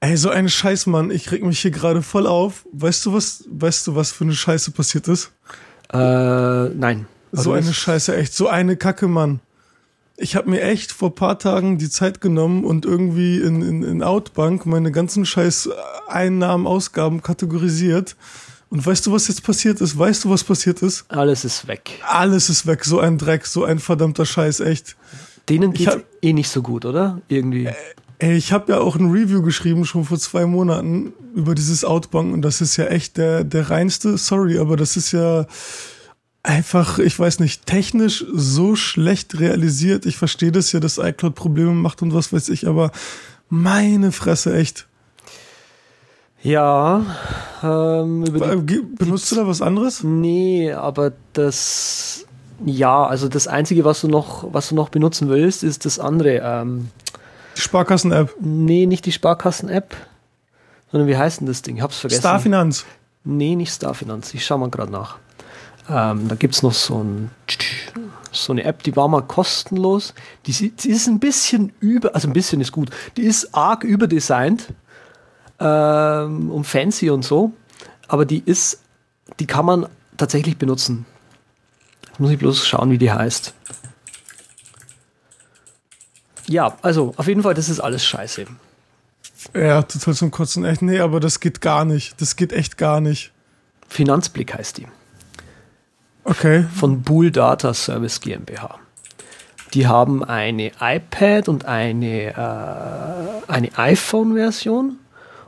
Ey, so ein Scheiß, Mann. Ich reg mich hier gerade voll auf. Weißt du was, weißt du, was für eine Scheiße passiert ist? Äh, nein. So eine Scheiße, echt. So eine Kacke, Mann. Ich habe mir echt vor paar Tagen die Zeit genommen und irgendwie in, in, in Outbank meine ganzen scheiß Einnahmen, Ausgaben kategorisiert. Und weißt du, was jetzt passiert ist? Weißt du, was passiert ist? Alles ist weg. Alles ist weg. So ein Dreck, so ein verdammter Scheiß, echt. Denen geht's hab- eh nicht so gut, oder? Irgendwie. Ey, ich habe ja auch ein Review geschrieben, schon vor zwei Monaten, über dieses Outbank und das ist ja echt der, der reinste, sorry, aber das ist ja einfach, ich weiß nicht, technisch so schlecht realisiert. Ich verstehe das ja, dass iCloud Probleme macht und was weiß ich, aber meine Fresse, echt. Ja, ähm, Äh, Benutzt du da was anderes? Nee, aber das ja, also das einzige, was du noch, was du noch benutzen willst, ist das andere. Ähm, Die Sparkassen-App. nee, nicht die Sparkassen-App, sondern wie heißt denn das Ding? Ich hab's vergessen. Starfinanz. Nee, nicht Starfinanz. Ich schau mal gerade nach. Ähm, da gibt's noch so ein so eine App, die war mal kostenlos. Die, die ist ein bisschen über, also ein bisschen ist gut. Die ist arg überdesignt ähm, und fancy und so, aber die ist, die kann man tatsächlich benutzen. Jetzt muss ich bloß schauen, wie die heißt. Ja, also auf jeden Fall, das ist alles scheiße. Ja, total zum Kotzen. Echt, nee, aber das geht gar nicht. Das geht echt gar nicht. Finanzblick heißt die. Okay. von Bool Data Service GmbH. Die haben eine iPad und eine, äh, eine iPhone-Version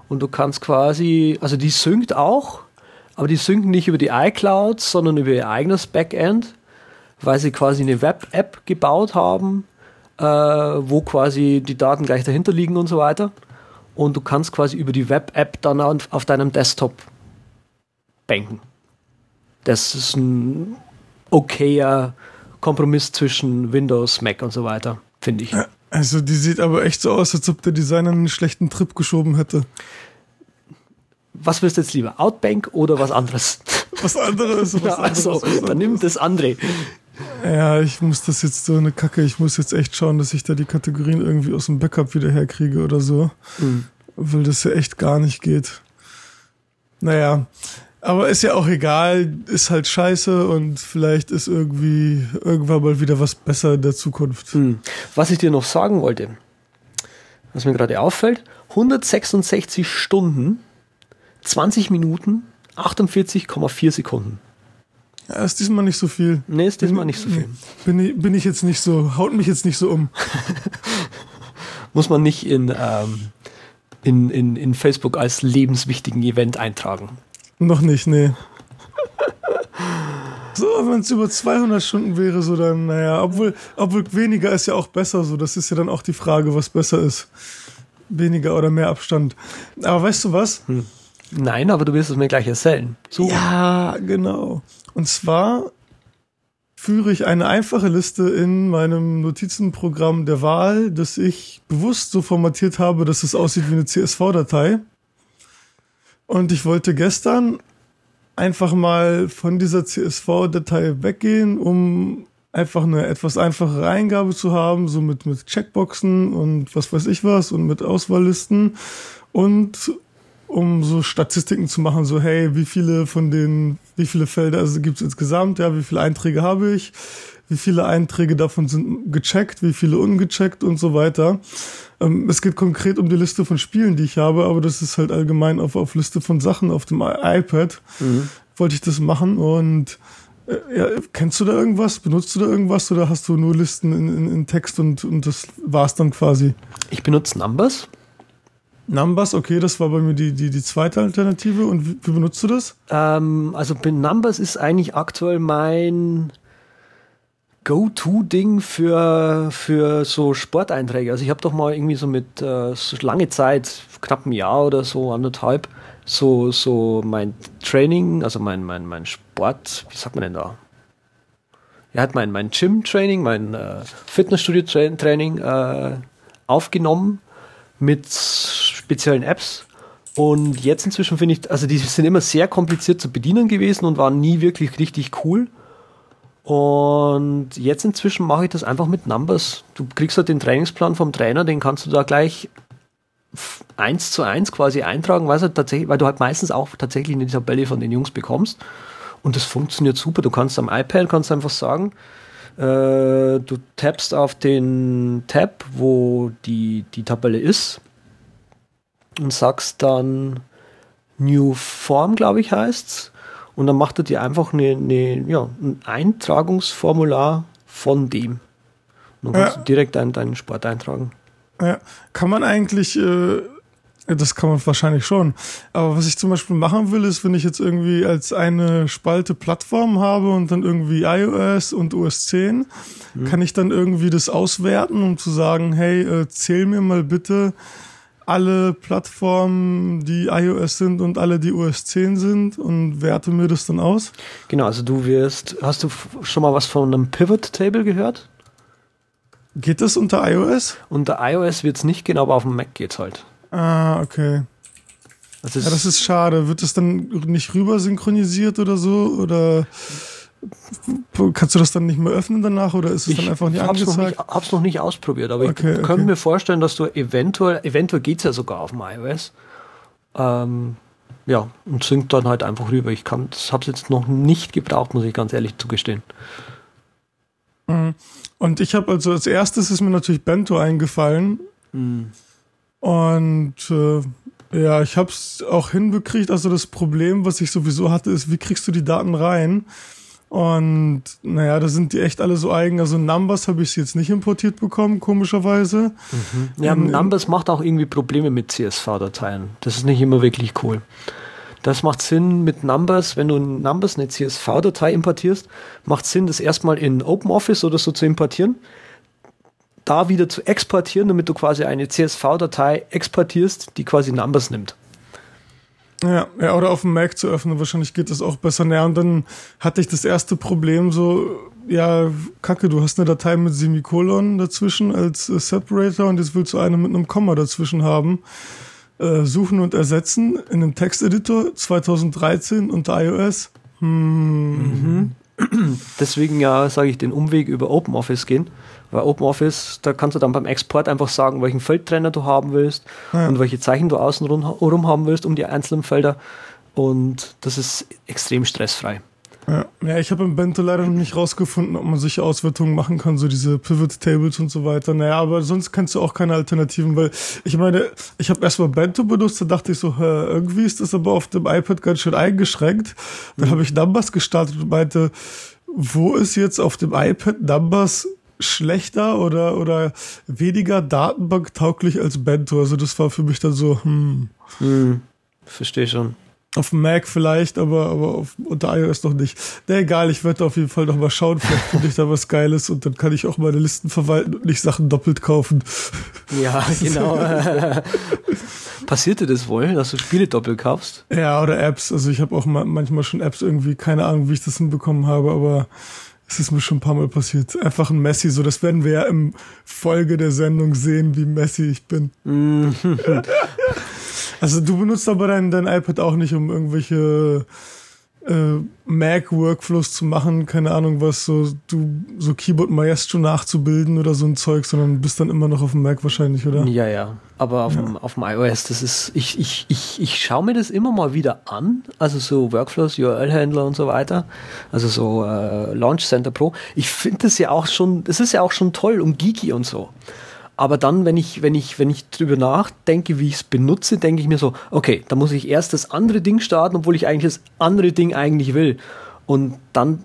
und du kannst quasi, also die synkt auch, aber die synken nicht über die iCloud, sondern über ihr eigenes Backend, weil sie quasi eine Web-App gebaut haben, äh, wo quasi die Daten gleich dahinter liegen und so weiter. Und du kannst quasi über die Web-App dann auf deinem Desktop banken. Das ist ein okayer Kompromiss zwischen Windows, Mac und so weiter, finde ich. Also die sieht aber echt so aus, als ob der Designer einen schlechten Trip geschoben hätte. Was willst du jetzt lieber? Outbank oder was anderes? Was anderes. Was Ja, also, anderes, was dann nimm das andere. Ja, ich muss das jetzt so eine Kacke. Ich muss jetzt echt schauen, dass ich da die Kategorien irgendwie aus dem Backup wieder herkriege oder so. Mhm. Weil das ja echt gar nicht geht. Naja. Aber ist ja auch egal, ist halt scheiße und vielleicht ist irgendwie irgendwann mal wieder was besser in der Zukunft. Hm. Was ich dir noch sagen wollte, was mir gerade auffällt, 166 Stunden, 20 Minuten, 48,4 Sekunden. Ja, ist diesmal nicht so viel. Nee, ist diesmal nicht so viel. Bin ich, bin ich jetzt nicht so, haut mich jetzt nicht so um. Muss man nicht in, ähm, in, in, in Facebook als lebenswichtigen Event eintragen. Noch nicht, nee. So, wenn es über 200 Stunden wäre, so dann, naja, obwohl, obwohl weniger ist ja auch besser, so, das ist ja dann auch die Frage, was besser ist. Weniger oder mehr Abstand. Aber weißt du was? Nein, aber du wirst es mir gleich erzählen. So. Ja, genau. Und zwar führe ich eine einfache Liste in meinem Notizenprogramm der Wahl, das ich bewusst so formatiert habe, dass es aussieht wie eine CSV-Datei. Und ich wollte gestern einfach mal von dieser CSV-Datei weggehen, um einfach eine etwas einfachere Eingabe zu haben, so mit, mit Checkboxen und was weiß ich was und mit Auswahllisten und um so Statistiken zu machen, so hey, wie viele von den, wie viele Felder also gibt es insgesamt, ja, wie viele Einträge habe ich, wie viele Einträge davon sind gecheckt, wie viele ungecheckt und so weiter. Ähm, es geht konkret um die Liste von Spielen, die ich habe, aber das ist halt allgemein auf, auf Liste von Sachen auf dem iPad. Wollte ich das machen und äh, ja, kennst du da irgendwas? Benutzt du da irgendwas oder hast du nur Listen in, in, in Text und, und das war's dann quasi? Ich benutze Numbers. Numbers, okay, das war bei mir die, die, die zweite Alternative. Und wie, wie benutzt du das? Ähm, also Numbers ist eigentlich aktuell mein Go-To-Ding für, für so Sporteinträge. Also ich habe doch mal irgendwie so mit äh, so lange Zeit, knapp ein Jahr oder so, anderthalb, so, so mein Training, also mein, mein, mein Sport, wie sagt man denn da? Ja, hat mein, mein Gym-Training, mein äh, Fitnessstudio-Training äh, aufgenommen mit speziellen Apps. Und jetzt inzwischen finde ich, also die sind immer sehr kompliziert zu bedienen gewesen und waren nie wirklich richtig cool. Und jetzt inzwischen mache ich das einfach mit Numbers. Du kriegst halt den Trainingsplan vom Trainer, den kannst du da gleich eins zu eins quasi eintragen, weil, halt tatsächlich, weil du halt meistens auch tatsächlich eine Tabelle von den Jungs bekommst. Und das funktioniert super. Du kannst am iPad kannst einfach sagen, äh, du tappst auf den Tab, wo die, die Tabelle ist und sagst dann New Form, glaube ich, heißt's. Und dann macht er dir einfach eine, eine, ja, ein Eintragungsformular von dem. Und dann kannst ja. du direkt deinen, deinen Sport eintragen. Ja. Kann man eigentlich, äh, das kann man wahrscheinlich schon. Aber was ich zum Beispiel machen will, ist, wenn ich jetzt irgendwie als eine Spalte Plattform habe und dann irgendwie iOS und OS 10, mhm. kann ich dann irgendwie das auswerten, um zu sagen, hey, äh, zähl mir mal bitte alle Plattformen, die iOS sind und alle, die OS 10 sind und werte mir das dann aus? Genau, also du wirst, hast du schon mal was von einem Pivot Table gehört? Geht das unter iOS? Unter iOS wird es nicht gehen, aber auf dem Mac geht's halt. Ah, okay. Das ist, ja, das ist schade. Wird das dann nicht rüber synchronisiert oder so? Oder Kannst du das dann nicht mehr öffnen danach oder ist es ich dann einfach nicht hab's angezeigt? Ich habe es noch nicht ausprobiert, aber okay, ich okay. könnte mir vorstellen, dass du eventuell, eventuell geht es ja sogar auf dem iOS. Ähm, ja, und synkt dann halt einfach rüber. Ich habe es jetzt noch nicht gebraucht, muss ich ganz ehrlich zugestehen. Mhm. Und ich habe also als erstes ist mir natürlich Bento eingefallen. Mhm. Und äh, ja, ich habe es auch hinbekriegt. Also das Problem, was ich sowieso hatte, ist, wie kriegst du die Daten rein? Und naja, da sind die echt alle so eigen. Also Numbers habe ich jetzt nicht importiert bekommen, komischerweise. Mhm. Ja, ähm, Numbers macht auch irgendwie Probleme mit CSV-Dateien. Das ist nicht immer wirklich cool. Das macht Sinn mit Numbers, wenn du Numbers eine CSV-Datei importierst, macht Sinn, das erstmal in OpenOffice oder so zu importieren, da wieder zu exportieren, damit du quasi eine CSV-Datei exportierst, die quasi Numbers nimmt. Ja, ja, oder auf dem Mac zu öffnen, wahrscheinlich geht das auch besser. Naja, und dann hatte ich das erste Problem so, ja, kacke, du hast eine Datei mit Semikolon dazwischen als äh, Separator und jetzt willst du eine mit einem Komma dazwischen haben. Äh, suchen und ersetzen in einem Texteditor 2013 unter iOS. Hm. Mhm. Deswegen ja, sage ich, den Umweg über OpenOffice gehen. Weil OpenOffice, da kannst du dann beim Export einfach sagen, welchen Feldtrenner du haben willst ja. und welche Zeichen du außen rum haben willst um die einzelnen Felder. Und das ist extrem stressfrei. Ja, ja ich habe im Bento leider noch nicht rausgefunden, ob man solche Auswertungen machen kann, so diese Pivot Tables und so weiter. Naja, aber sonst kennst du auch keine Alternativen, weil ich meine, ich habe erstmal Bento benutzt, da dachte ich so, hä, irgendwie ist das aber auf dem iPad ganz schön eingeschränkt. Dann mhm. habe ich Numbers gestartet und meinte, wo ist jetzt auf dem iPad Numbers schlechter oder, oder weniger datenbanktauglich als Bento. Also das war für mich dann so, hm. hm verstehe schon. Auf dem Mac vielleicht, aber, aber auf, unter iOS noch nicht. Na egal, ich werde auf jeden Fall noch mal schauen, vielleicht finde ich da was Geiles und dann kann ich auch meine Listen verwalten und nicht Sachen doppelt kaufen. Ja, genau. Passiert dir das wohl, dass du Spiele doppelt kaufst? Ja, oder Apps. Also ich habe auch manchmal schon Apps irgendwie, keine Ahnung, wie ich das hinbekommen habe, aber es ist mir schon ein paar Mal passiert. Einfach ein Messi, so das werden wir ja im Folge der Sendung sehen, wie Messi ich bin. Also du benutzt aber dein, dein iPad auch nicht, um irgendwelche äh, Mac-Workflows zu machen, keine Ahnung was, so du so Keyboard Maestro nachzubilden oder so ein Zeug, sondern bist dann immer noch auf dem Mac wahrscheinlich, oder? Ja, ja. Aber auf, ja. Dem, auf dem iOS, das ist, ich, ich, ich, ich schaue mir das immer mal wieder an, also so Workflows, URL-Händler und so weiter, also so äh, Launch Center Pro. Ich finde das ja auch schon, das ist ja auch schon toll und geeky und so. Aber dann, wenn ich, wenn ich, wenn ich drüber nachdenke, wie ich es benutze, denke ich mir so, okay, da muss ich erst das andere Ding starten, obwohl ich eigentlich das andere Ding eigentlich will. Und dann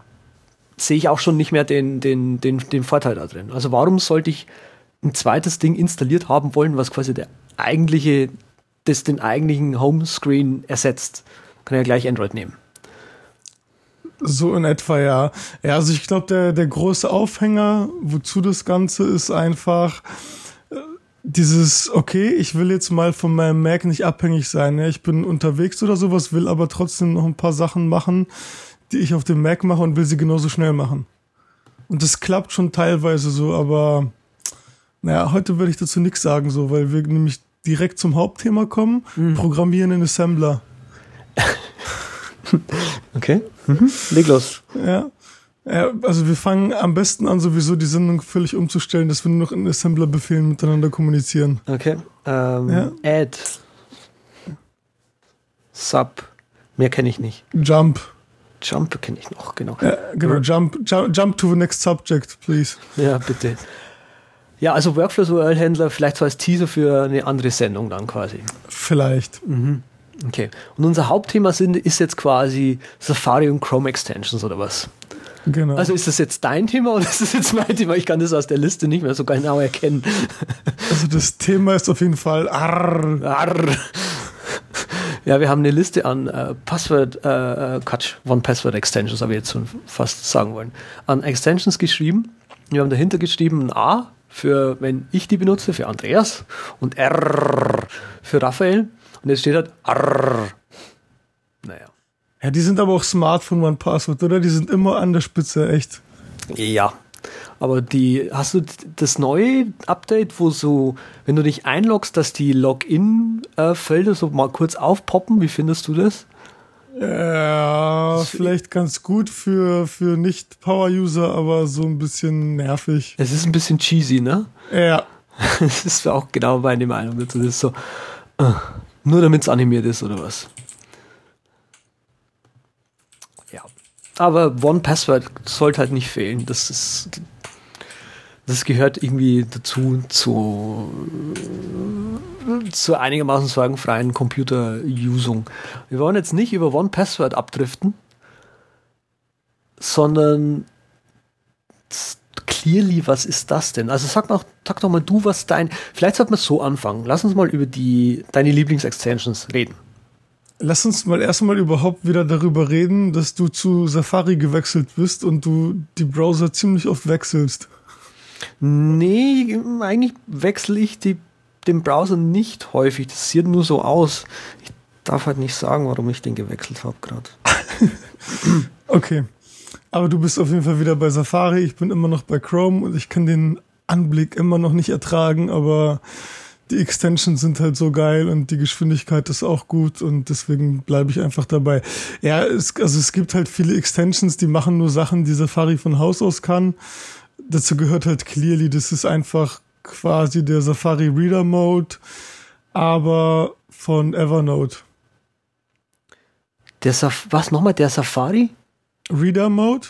sehe ich auch schon nicht mehr den, den, den, den Vorteil da drin. Also warum sollte ich ein zweites Ding installiert haben wollen, was quasi der eigentliche, das den eigentlichen Homescreen ersetzt? Kann ja gleich Android nehmen. So in etwa, ja. Ja, also ich glaube, der, der große Aufhänger, wozu das Ganze ist einfach, dieses, okay, ich will jetzt mal von meinem Mac nicht abhängig sein. Ja? Ich bin unterwegs oder sowas, will aber trotzdem noch ein paar Sachen machen, die ich auf dem Mac mache und will sie genauso schnell machen. Und das klappt schon teilweise so, aber naja, heute werde ich dazu nichts sagen, so, weil wir nämlich direkt zum Hauptthema kommen. Mhm. Programmieren in Assembler. okay. Mhm. Leg los. Ja. Ja, also wir fangen am besten an, sowieso die Sendung völlig umzustellen, dass wir nur noch in Assembler-Befehlen miteinander kommunizieren. Okay. Ähm, Ja. Add. Sub. Mehr kenne ich nicht. Jump. Jump kenne ich noch, genau. Ja, genau, jump, jump, jump to the next subject, please. Ja, bitte. Ja, also Workflow-URL-Händler vielleicht so als Teaser für eine andere Sendung dann quasi. Vielleicht. Okay. Und unser Hauptthema sind, ist jetzt quasi Safari und Chrome Extensions oder was? Genau. Also ist das jetzt dein Thema oder ist das jetzt mein Thema? Ich kann das aus der Liste nicht mehr so genau erkennen. Also das Thema ist auf jeden Fall arr. Arr. Ja, wir haben eine Liste an äh, Passwort, äh, äh, Quatsch, One-Password-Extensions, habe ich jetzt schon fast sagen wollen, an Extensions geschrieben. Wir haben dahinter geschrieben ein A für, wenn ich die benutze, für Andreas und R für Raphael. Und jetzt steht halt R. Ja, die sind aber auch smart von OnePassword, oder? Die sind immer an der Spitze, echt. Ja. Aber die, hast du das neue Update, wo so, wenn du dich einloggst, dass die Login-Felder so mal kurz aufpoppen? Wie findest du das? Ja, vielleicht ganz gut für, für Nicht-Power-User, aber so ein bisschen nervig. Es ist ein bisschen cheesy, ne? Ja, Das ist auch genau meine Meinung dazu. Das ist so, äh, nur damit es animiert ist oder was. Aber One Password sollte halt nicht fehlen. Das ist, das gehört irgendwie dazu zu, zur einigermaßen sorgenfreien Computer-Usung. Wir wollen jetzt nicht über One Password abdriften, sondern Clearly, was ist das denn? Also sag, mal, sag doch mal du, was dein. Vielleicht sollte man so anfangen. Lass uns mal über die deine Lieblingsextensions reden. Lass uns mal erstmal überhaupt wieder darüber reden, dass du zu Safari gewechselt bist und du die Browser ziemlich oft wechselst. Nee, eigentlich wechsle ich die, den Browser nicht häufig. Das sieht nur so aus. Ich darf halt nicht sagen, warum ich den gewechselt habe gerade. Okay. Aber du bist auf jeden Fall wieder bei Safari. Ich bin immer noch bei Chrome und ich kann den Anblick immer noch nicht ertragen, aber die Extensions sind halt so geil und die Geschwindigkeit ist auch gut und deswegen bleibe ich einfach dabei. Ja, es, also es gibt halt viele Extensions, die machen nur Sachen, die Safari von Haus aus kann. Dazu gehört halt Clearly, das ist einfach quasi der Safari Reader Mode, aber von Evernote. Der Saf was nochmal? Der Safari? Reader Mode?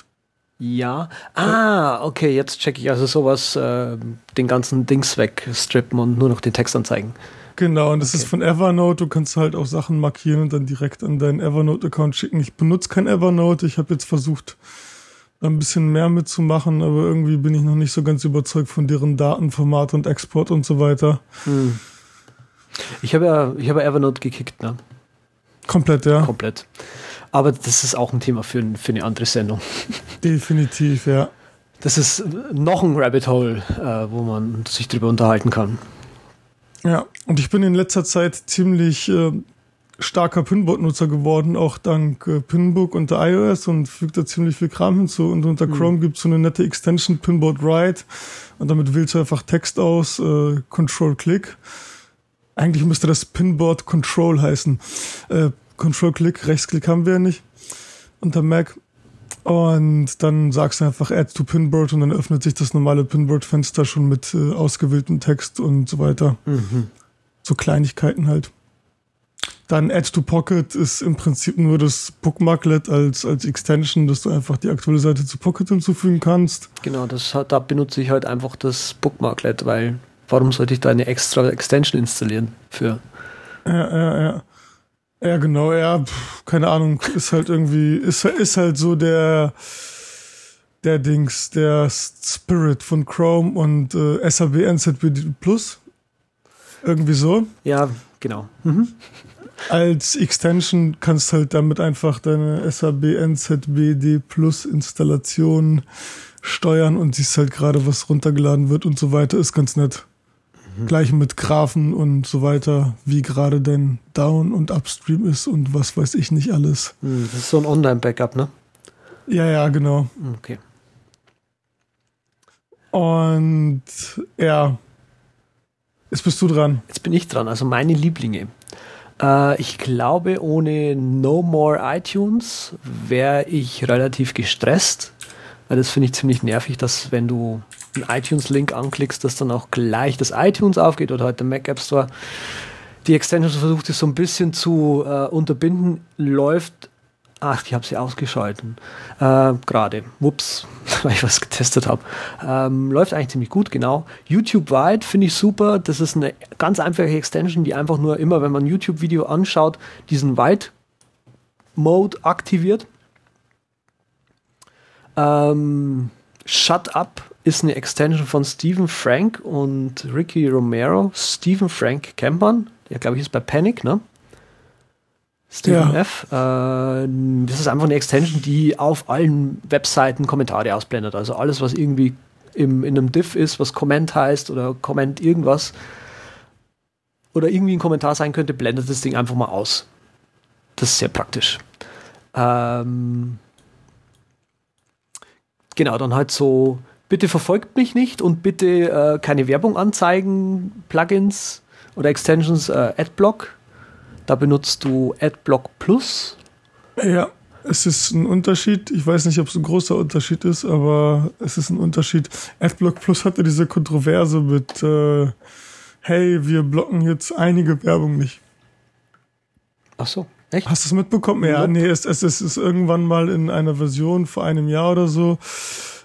Ja. Ah, okay, jetzt check ich also sowas, äh, den ganzen Dings wegstrippen und nur noch den Text anzeigen. Genau, und das Okay. ist von Evernote. Du kannst halt auch Sachen markieren und dann direkt an deinen Evernote-Account schicken. Ich benutze kein Evernote. Ich habe jetzt versucht, da ein bisschen mehr mitzumachen, aber irgendwie bin ich noch nicht so ganz überzeugt von deren Datenformat und Export und so weiter. Hm. Ich habe ja, ich habe ja Evernote gekickt, ne? Komplett, ja. Komplett. Aber das ist auch ein Thema für, für eine andere Sendung. Definitiv, ja. Das ist noch ein Rabbit Hole, äh, wo man sich drüber unterhalten kann. Ja, und ich bin in letzter Zeit ziemlich äh, starker Pinboard-Nutzer geworden, auch dank äh, Pinbook unter iOS und fügt da ziemlich viel Kram hinzu. Und unter Chrome gibt's so eine nette Extension, Pinboard Write. Und damit wählst du einfach Text aus, äh, Control-Click. Eigentlich müsste das Pinboard Control heißen. Äh, Control-Click, Rechtsklick haben wir ja nicht unter Mac. Und dann sagst du einfach Add to Pinboard und dann öffnet sich das normale Pinboard-Fenster schon mit äh, ausgewähltem Text und so weiter. So Kleinigkeiten halt. Dann Add to Pocket ist im Prinzip nur das Bookmarklet als, als Extension, dass du einfach die aktuelle Seite zu Pocket hinzufügen kannst. Genau, das da benutze ich halt einfach das Bookmarklet, weil warum sollte ich da eine extra Extension installieren für? Ja, ja, ja. Ja, genau, ja, pf, keine Ahnung, ist halt irgendwie, ist, ist halt so der, der Dings, der Spirit von Chrome und äh, SAB NZB Plus. Irgendwie so. Ja, genau. Mhm. Als Extension kannst halt damit einfach deine SAB NZBD Plus Installation steuern und siehst halt gerade, was runtergeladen wird und so weiter. Ist ganz nett. Gleich mit Graphen und so weiter, wie gerade dein Down- und Upstream ist und was weiß ich nicht alles. Hm, Das ist so ein Online-Backup, ne? Ja, ja, genau. Okay. Und ja, jetzt bist du dran. Jetzt bin ich dran, also meine Lieblinge. Äh, ich glaube, ohne No More iTunes wäre ich relativ gestresst, Weil das finde ich ziemlich nervig, dass wenn du einen iTunes-Link anklickst, dass dann auch gleich das iTunes aufgeht oder heute der Mac App Store. Die Extension versucht es so ein bisschen zu äh, unterbinden, läuft Ach, ich habe sie ausgeschalten. Äh, Gerade. Wups, weil ich was getestet habe. Ähm, läuft eigentlich ziemlich gut, genau. YouTube Wide finde ich super. Das ist eine ganz einfache Extension, die einfach nur immer, wenn man ein YouTube-Video anschaut, diesen Wide Mode aktiviert. Ähm, Shut Up ist eine Extension von Stephen Frank und Ricky Romero. Stephen Frank kennt man. Der, glaube ich, ist bei Panic, ne? Stephen ja. F. Äh, das ist einfach eine Extension, die auf allen Webseiten Kommentare ausblendet. Also alles, was irgendwie im, in einem Diff ist, was Comment heißt oder Comment irgendwas oder irgendwie ein Kommentar sein könnte, blendet das Ding einfach mal aus. Das ist sehr praktisch. Ähm, genau, dann halt so, bitte verfolgt mich nicht und bitte äh, keine Werbung anzeigen, Plugins oder Extensions, äh, Adblock da benutzt du AdBlock Plus. Ja, es ist ein Unterschied. Ich weiß nicht, ob es ein großer Unterschied ist, aber es ist ein Unterschied. AdBlock Plus hatte diese Kontroverse mit, äh, hey, wir blocken jetzt einige Werbung nicht. Ach so, echt? Hast du es mitbekommen? Ja, nee, es, es, es ist irgendwann mal in einer Version vor einem Jahr oder so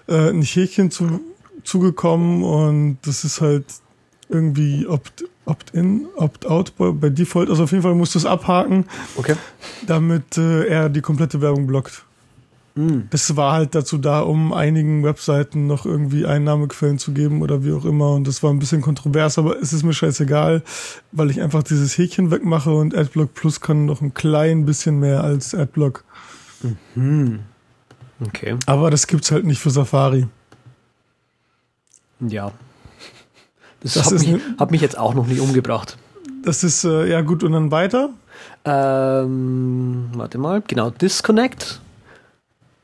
äh, ein Häkchen zu, zugekommen und das ist halt irgendwie opt, Opt-in, Opt-out bei, bei, Default. Also auf jeden Fall musst du es abhaken, okay. damit äh, er die komplette Werbung blockt. Mm. Das war halt dazu da, um einigen Webseiten noch irgendwie Einnahmequellen zu geben oder wie auch immer. Und das war ein bisschen kontrovers, aber es ist mir scheißegal, weil ich einfach dieses Häkchen wegmache und AdBlock Plus kann noch ein klein bisschen mehr als AdBlock. Mhm. Okay. Aber das gibt's halt nicht für Safari. Ja, das, das hat, mich, hat mich jetzt auch noch nicht umgebracht. Das ist, äh, ja gut, und dann weiter? Ähm, warte mal, genau, Disconnect.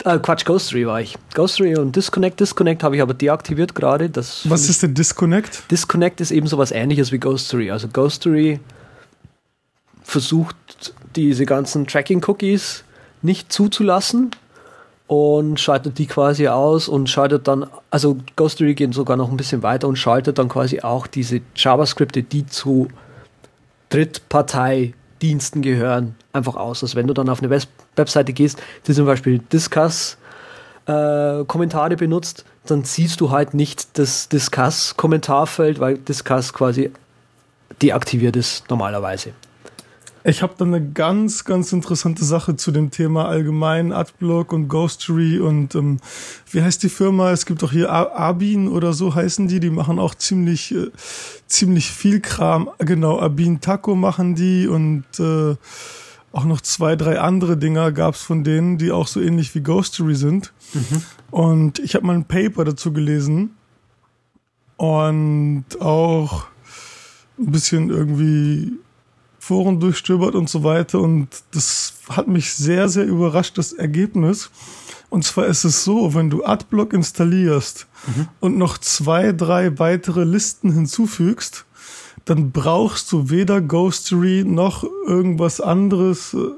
Äh, Quatsch, Ghostery war ich. Ghostery und Disconnect. Disconnect habe ich aber deaktiviert gerade. Was ist denn Disconnect? Disconnect ist eben sowas ähnliches wie Ghostery. Also Ghostery versucht diese ganzen Tracking-Cookies nicht zuzulassen und schaltet die quasi aus und schaltet dann, also Ghostery geht sogar noch ein bisschen weiter und schaltet dann quasi auch diese JavaScripte, die zu Drittparteidiensten gehören, einfach aus. Also wenn du dann auf eine Webseite gehst, die zum Beispiel Discuss äh, benutzt, dann siehst du halt nicht das Discuss-Kommentarfeld, weil Discuss quasi deaktiviert ist normalerweise. Ich habe da eine ganz, ganz interessante Sache zu dem Thema allgemein Adblock und Ghostery und ähm, wie heißt die Firma? Es gibt doch hier Abin oder so heißen die. Die machen auch ziemlich, äh, ziemlich viel Kram. Genau, Abin Taco machen die und äh, auch noch zwei, drei andere Dinger gab's von denen, die auch so ähnlich wie Ghostery sind. Mhm. Und ich habe mal ein Paper dazu gelesen und auch ein bisschen irgendwie Foren durchstöbert und so weiter. Und das hat mich sehr, sehr überrascht, das Ergebnis. Und zwar ist es so, wenn du Adblock installierst mhm. und noch zwei, drei weitere Listen hinzufügst, dann brauchst du weder Ghostery noch irgendwas anderes äh,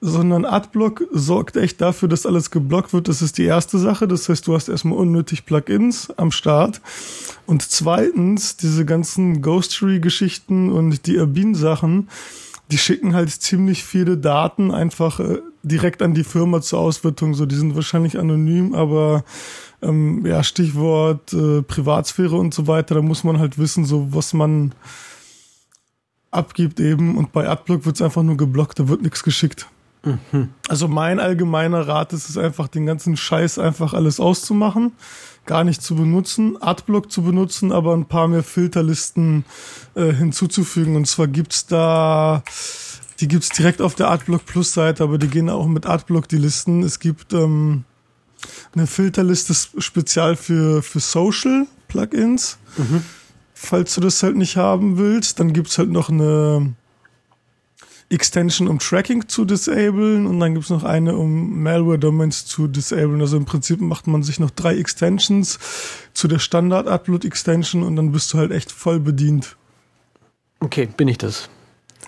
sondern Adblock sorgt echt dafür, dass alles geblockt wird. Das ist die erste Sache. Das heißt, du hast erstmal unnötig Plugins am Start. Und zweitens, diese ganzen Ghostery-Geschichten und die Urbin-Sachen, die schicken halt ziemlich viele Daten einfach äh, direkt an die Firma zur Auswertung. So, die sind wahrscheinlich anonym, aber ähm, ja, Stichwort äh, Privatsphäre und so weiter, da muss man halt wissen, so was man abgibt eben und bei Adblock wird es einfach nur geblockt, da wird nichts geschickt. Mhm. Also mein allgemeiner Rat ist es einfach, den ganzen Scheiß einfach alles auszumachen, gar nicht zu benutzen, Adblock zu benutzen, aber ein paar mehr Filterlisten äh, hinzuzufügen. Und zwar gibt's da, die gibt's direkt auf der Adblock Plus Seite, aber die gehen auch mit Adblock die Listen. Es gibt ähm, eine Filterliste spezial für, für Social Plugins. Mhm falls du das halt nicht haben willst. Dann gibt's halt noch eine Extension, um Tracking zu disablen und dann gibt's noch eine, um Malware-Domains zu disablen. Also im Prinzip macht man sich noch drei Extensions zu der Standard-Upload-Extension und dann bist du halt echt voll bedient. Okay, bin ich das.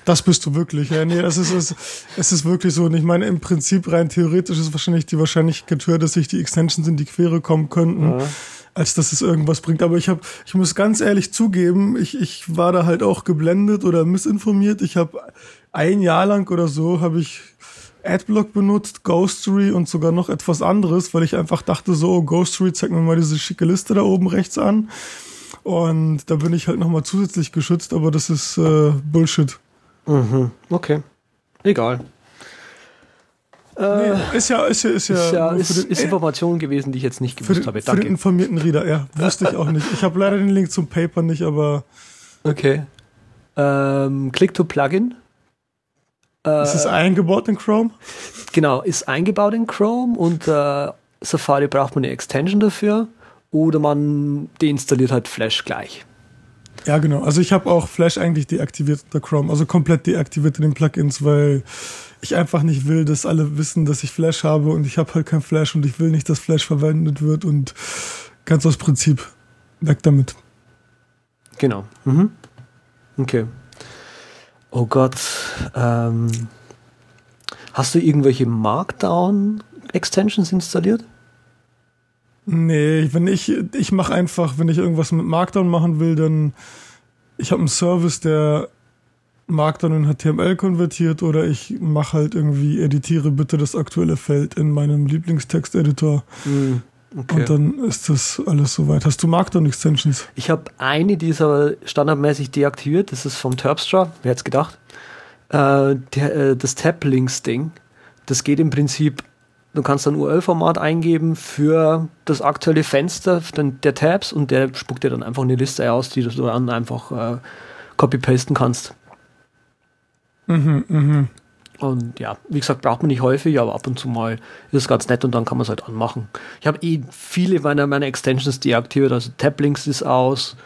Das bist du wirklich, ja. Nee, es ist, es, es ist wirklich so. Und ich meine, im Prinzip rein theoretisch ist wahrscheinlich die Wahrscheinlichkeit höher, dass sich die Extensions in die Quere kommen könnten, ja. als dass es irgendwas bringt. Aber ich habe, ich muss ganz ehrlich zugeben, ich, ich war da halt auch geblendet oder missinformiert. Ich habe ein Jahr lang oder so habe ich Adblock benutzt, Ghostery und sogar noch etwas anderes, weil ich einfach dachte so, oh, Ghostery, zeig mir mal diese schicke Liste da oben rechts an. Und da bin ich halt nochmal zusätzlich geschützt, aber das ist äh, Bullshit. Mhm. Okay. Egal. Nee, ist ja, ist ja, ist ja, ist, ja, ist, den, ist Information gewesen, die ich jetzt nicht gewusst den, habe. Danke. Für den informierten Reader, ja, wusste ich auch nicht. Ich habe leider den Link zum Paper nicht, aber. Okay. Ähm, Click to Plugin. Äh, ist es eingebaut in Chrome? Genau, ist eingebaut in Chrome und äh, Safari braucht man eine Extension dafür oder man deinstalliert halt Flash gleich. Ja, genau. Also ich habe auch Flash eigentlich deaktiviert unter Chrome, also komplett deaktiviert in den Plugins, weil ich einfach nicht will, dass alle wissen, dass ich Flash habe und ich habe halt kein Flash und ich will nicht, dass Flash verwendet wird und ganz aus Prinzip weg damit. Genau. Mhm. Okay. Oh Gott. Ähm, hast du irgendwelche Markdown-Extensions installiert? Nee, wenn ich, ich mache einfach, wenn ich irgendwas mit Markdown machen will, dann ich habe einen Service, der Markdown in HTML konvertiert oder ich mache halt irgendwie, editiere bitte das aktuelle Feld in meinem Lieblingstexteditor. Mhm. Okay. Und dann ist das alles soweit. Hast du Markdown-Extensions? Ich habe eine, die ist aber standardmäßig deaktiviert. Das ist vom Terpstra. Wer hätte es gedacht? Äh, der, äh, das Tab-Links-Ding. Das geht im Prinzip Du kannst ein URL-Format eingeben für das aktuelle Fenster der Tabs und der spuckt dir dann einfach eine Liste aus, die du dann einfach äh, copy-pasten kannst. Mhm, mhm. Und ja, wie gesagt, braucht man nicht häufig, aber ab und zu mal ist es ganz nett und dann kann man es halt anmachen. Ich habe eh viele meiner, meiner Extensions deaktiviert, also Tab-Links ist aus,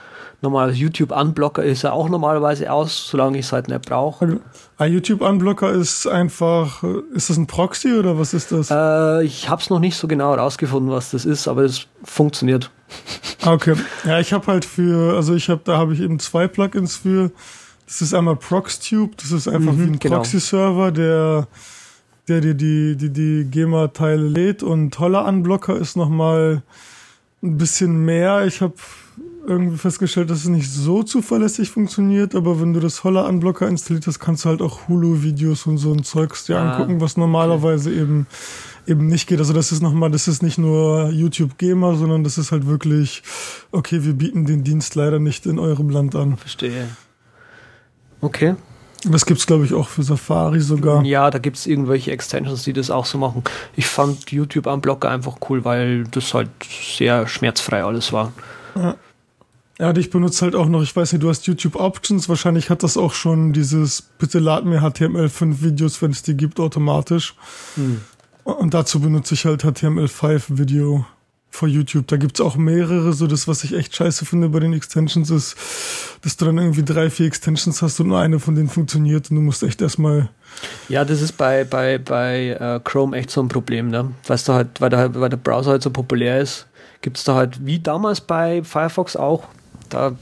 Normaler YouTube-Unblocker ist ja auch normalerweise aus, solange ich es halt nicht brauche. Ein YouTube-Unblocker ist einfach, ist das ein Proxy oder was ist das? Äh, ich habe es noch nicht so genau herausgefunden, was das ist, aber es funktioniert. Okay. Ja, ich habe halt für, also ich habe, da habe ich eben zwei Plugins für. Das ist einmal ProxTube, das ist einfach mhm, wie ein genau. Proxy-Server, der der dir die, die, die GEMA-Teile lädt und toller Unblocker ist nochmal ein bisschen mehr. Ich habe irgendwie festgestellt, dass es nicht so zuverlässig funktioniert, aber wenn du das Holler Unblocker installiert hast, kannst du halt auch Hulu-Videos und so ein Zeugs dir ah, angucken, was normalerweise okay. eben eben nicht geht. Also das ist nochmal, das ist nicht nur YouTube Gamer, sondern das ist halt wirklich, okay, wir bieten den Dienst leider nicht in eurem Land an. Verstehe. Okay. Das gibt's glaube ich auch für Safari sogar. Ja, da gibt's irgendwelche Extensions, die das auch so machen. Ich fand YouTube Unblocker einfach cool, weil das halt sehr schmerzfrei alles war. Ja. Ja, ich benutze halt auch noch, ich weiß nicht, du hast YouTube Options, wahrscheinlich hat das auch schon dieses, bitte lad mir HTML5 Videos, wenn es die gibt, automatisch. Hm. Und dazu benutze ich halt HTML5 Video vor YouTube. Da gibt's auch mehrere, so das, was ich echt scheiße finde bei den Extensions ist, dass du dann irgendwie drei, vier Extensions hast und nur eine von denen funktioniert und du musst echt erstmal. Ja, das ist bei, bei, bei uh, Chrome echt so ein Problem, ne? Weißt du halt, weil der, weil der Browser halt so populär ist, gibt's da halt, wie damals bei Firefox auch, da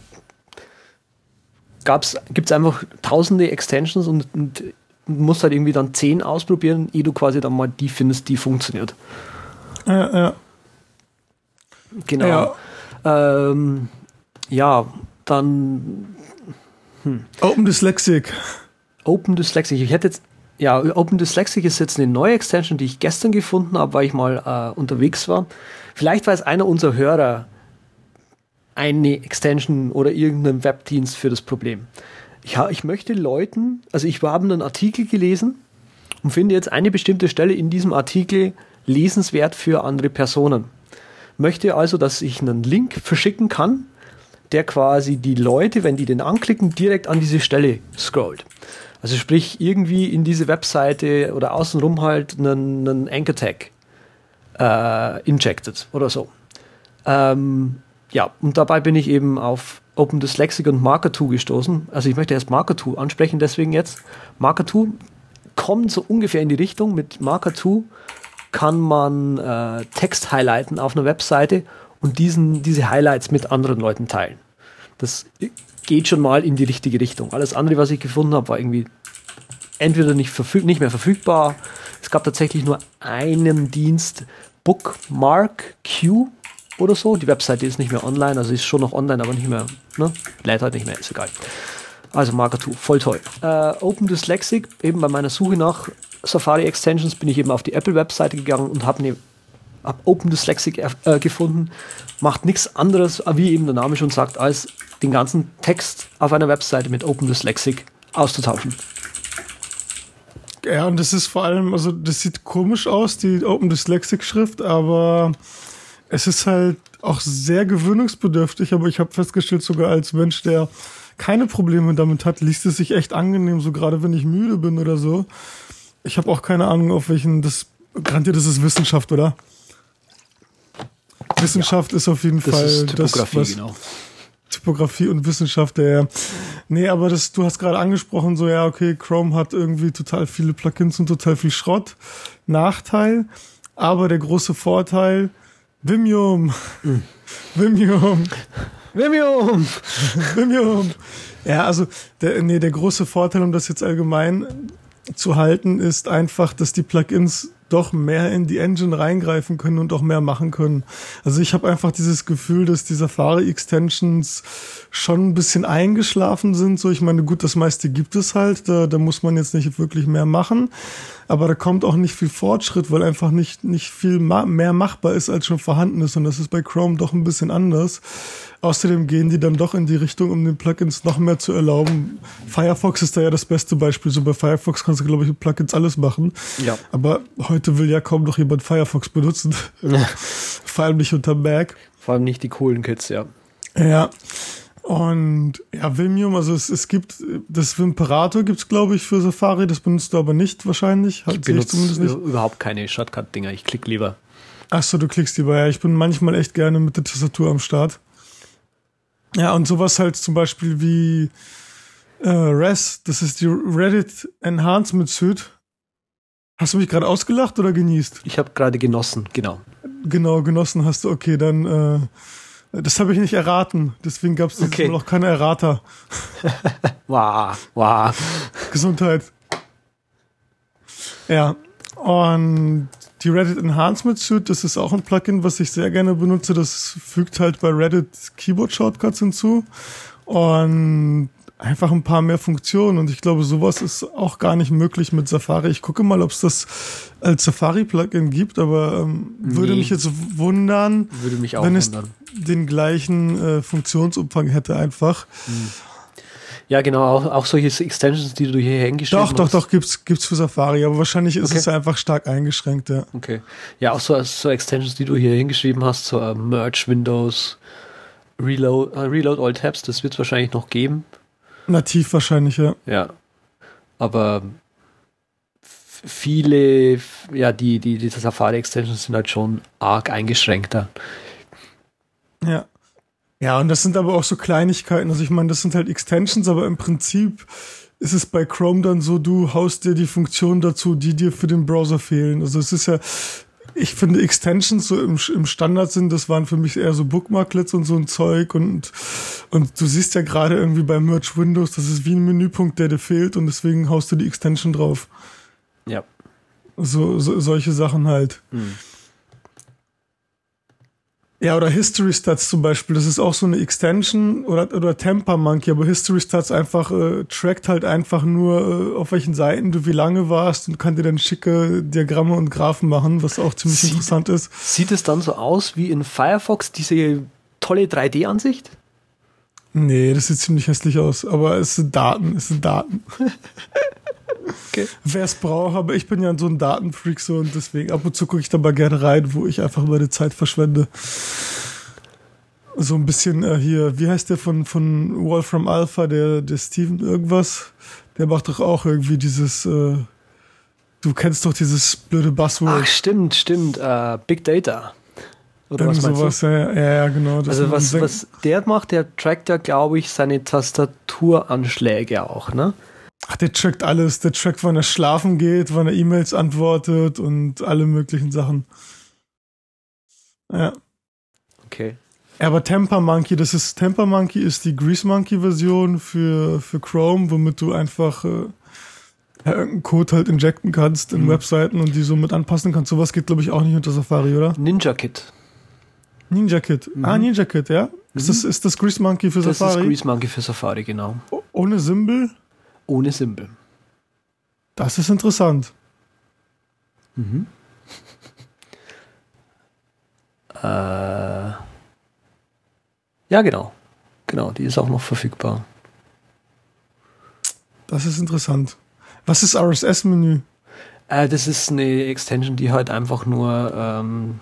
gibt es einfach tausende Extensions und, und musst halt irgendwie dann zehn ausprobieren, ehe du quasi dann mal die findest, die funktioniert. Ja, ja. Genau. Ja, ähm, ja dann. Hm. Open Dyslexic. Open Dyslexic. Ich hätte jetzt. Ja, Open Dyslexic ist jetzt eine neue Extension, die ich gestern gefunden habe, weil ich mal äh, unterwegs war. Vielleicht weiß einer unserer Hörer, eine Extension oder irgendeinen Webdienst für das Problem. Ich, ich möchte Leuten, also ich habe einen Artikel gelesen und finde jetzt eine bestimmte Stelle in diesem Artikel lesenswert für andere Personen. Möchte also, dass ich einen Link verschicken kann, der quasi die Leute, wenn die den anklicken, direkt an diese Stelle scrollt. Also sprich irgendwie in diese Webseite oder außenrum halt einen, einen Anchor Tag äh, injected oder so. Ähm, ja, und dabei bin ich eben auf Open Dyslexic und Marker2 gestoßen. Also ich möchte erst Marker2 ansprechen, deswegen jetzt. Marker2 kommt so ungefähr in die Richtung. Mit Marker2 kann man äh, Text highlighten auf einer Webseite und diesen, diese Highlights mit anderen Leuten teilen. Das geht schon mal in die richtige Richtung. Alles andere, was ich gefunden habe, war irgendwie entweder nicht, verfüg nicht mehr verfügbar. Es gab tatsächlich nur einen Dienst, Bookmark Q oder so. Die Webseite ist nicht mehr online, also ist schon noch online, aber nicht mehr, ne? Lädt halt nicht mehr, ist egal. Also Marker 2, voll toll. Äh, Open Dyslexic, eben bei meiner Suche nach Safari Extensions bin ich eben auf die Apple-Webseite gegangen und habe ne, hab Open Dyslexic äh, gefunden. Macht nichts anderes, wie eben der Name schon sagt, als den ganzen Text auf einer Webseite mit Open Dyslexic auszutauschen. Ja, und das ist vor allem, also das sieht komisch aus, die Open Dyslexic Schrift, aber es ist halt auch sehr gewöhnungsbedürftig, aber ich habe festgestellt, sogar als Mensch, der keine Probleme damit hat, liest es sich echt angenehm, so gerade wenn ich müde bin oder so. Ich habe auch keine Ahnung, auf welchen das garantiert das ist Wissenschaft, oder? Wissenschaft ja, ist auf jeden das Fall ist Typografie, das, was, genau. Typografie und Wissenschaft, ja. Nee, aber das, du hast gerade angesprochen, so, ja, okay, Chrome hat irgendwie total viele Plugins und total viel Schrott. Nachteil, aber der große Vorteil, Vimium. Mhm. Vimium. Vimium. Vimium. Ja, also, der, nee, der große Vorteil, um das jetzt allgemein zu halten, ist einfach, dass die Plugins doch mehr in die Engine reingreifen können und auch mehr machen können. Also ich habe einfach dieses Gefühl, dass die Safari-Extensions schon ein bisschen eingeschlafen sind. So, ich meine, gut, das meiste gibt es halt, da, da muss man jetzt nicht wirklich mehr machen. Aber da kommt auch nicht viel Fortschritt, weil einfach nicht, nicht viel ma mehr machbar ist, als schon vorhanden ist. Und das ist bei Chrome doch ein bisschen anders. Außerdem gehen die dann doch in die Richtung, um den Plugins noch mehr zu erlauben. Firefox ist da ja das beste Beispiel. So bei Firefox kannst du, glaube ich, mit Plugins alles machen. Ja. Aber heute will ja kaum noch jemand Firefox benutzen. Vor allem nicht unter Mac. Vor allem nicht die coolen Kids, ja. Ja. Und ja, Vimium, also es, es gibt, das Vimperator gibt's glaube ich, für Safari, das benutzt du aber nicht wahrscheinlich. Ich benutze überhaupt keine Shortcut-Dinger, ich klick lieber. Ach so, du klickst lieber, ja. Ich bin manchmal echt gerne mit der Tastatur am Start. Ja, und sowas halt zum Beispiel wie äh, RES, das ist die Reddit Enhancement Suite. Hast du mich gerade ausgelacht oder genießt? Ich habe gerade genossen, genau. Genau, genossen hast du, okay, dann äh, das habe ich nicht erraten, deswegen gab es okay. noch keine Errater. wow, wow. Gesundheit. Ja, und die Reddit Enhancement Suite, das ist auch ein Plugin, was ich sehr gerne benutze. Das fügt halt bei Reddit Keyboard Shortcuts hinzu und einfach ein paar mehr Funktionen. Und ich glaube, sowas ist auch gar nicht möglich mit Safari. Ich gucke mal, ob es das als Safari-Plugin gibt, aber ähm, nee. würde mich jetzt wundern, würde mich auch wenn wundern. Es den gleichen äh, Funktionsumfang hätte einfach. Mhm. Ja, genau, auch, auch solche Extensions, die du hier hingeschrieben hast. Doch, doch, doch, gibt's, gibt's für Safari, aber wahrscheinlich ist okay. es einfach stark eingeschränkt, ja. Okay. Ja, auch so, so Extensions, die du hier hingeschrieben hast, so uh, Merge Windows, Reload, uh, Reload All Tabs, das wird es wahrscheinlich noch geben. Nativ wahrscheinlich, ja. Ja. Aber viele, ja, die, die, die Safari-Extensions sind halt schon arg eingeschränkter. Ja. Ja, und das sind aber auch so Kleinigkeiten. Also ich meine, das sind halt Extensions, aber im Prinzip ist es bei Chrome dann so, du haust dir die Funktionen dazu, die dir für den Browser fehlen. Also es ist ja, ich finde Extensions so im, im Standard sind, das waren für mich eher so Bookmarklets und so ein Zeug und, und du siehst ja gerade irgendwie bei Merge Windows, das ist wie ein Menüpunkt, der dir fehlt und deswegen haust du die Extension drauf. Ja. So, so solche Sachen halt. Hm. Ja, oder History Stats zum Beispiel, das ist auch so eine Extension oder, oder Temper Monkey, aber History Stats einfach äh, trackt halt einfach nur, äh, auf welchen Seiten du wie lange warst und kann dir dann schicke Diagramme und Graphen machen, was auch ziemlich sieht, interessant ist. Sieht es dann so aus wie in Firefox, diese tolle 3D-Ansicht? Nee, das sieht ziemlich hässlich aus, aber es sind Daten, es sind Daten. Okay. Wer es braucht, aber ich bin ja so ein Datenfreak so und deswegen ab und zu gucke ich da mal gerne rein, wo ich einfach meine Zeit verschwende. So ein bisschen äh, hier, wie heißt der von, von Wolfram Alpha, der, der Steven irgendwas? Der macht doch auch irgendwie dieses, äh, du kennst doch dieses blöde Buzzword. Ach, stimmt, stimmt, uh, Big Data. Oder Irgend was sowas, ja, ja, ja, genau. also was, was der macht, der trackt ja, glaube ich, seine Tastaturanschläge auch, ne? Ach, der trackt alles. Der trackt, wann er schlafen geht, wann er E-Mails antwortet und alle möglichen Sachen. Ja. Okay. Aber Temper Monkey, das ist Temper Monkey ist die Grease Monkey Version für, für Chrome, womit du einfach äh, irgendeinen Code halt injecten kannst in Mhm. Webseiten und die somit anpassen kannst. Sowas geht, glaube ich, auch nicht unter Safari, oder? Ninja Kit. Ninja Kit. Ah, Ninja Kit, ja? Ist, das, ist das Grease Monkey für Mhm. Das Safari? ist Grease Monkey für Safari, genau. O- Ohne Symbol? Ohne Symbol. Das ist interessant. Äh, ja, genau. Genau, die ist auch noch verfügbar. Das ist interessant. Was ist RSS-Menü? Äh, das ist eine Extension, die halt einfach nur ähm,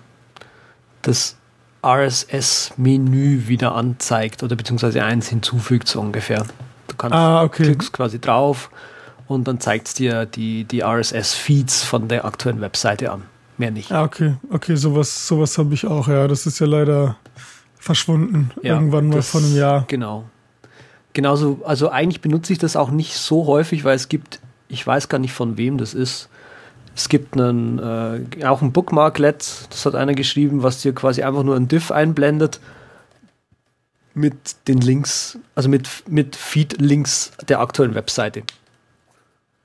das RSS-Menü wieder anzeigt oder beziehungsweise eins hinzufügt, so ungefähr. Du kannst Ah, okay. klickst quasi drauf und dann zeigt es dir die, die RSS-Feeds von der aktuellen Webseite an. Mehr nicht. Ah, okay. Okay, sowas, sowas habe ich auch, ja. Das ist ja leider verschwunden. Ja, Irgendwann mal vor einem Jahr. Genau. Genauso, also eigentlich benutze ich das auch nicht so häufig, weil es gibt, ich weiß gar nicht von wem das ist. Es gibt einen, äh, auch ein Bookmarklet, das hat einer geschrieben, was dir quasi einfach nur ein Diff einblendet mit den Links, also mit, mit Feed-Links der aktuellen Webseite.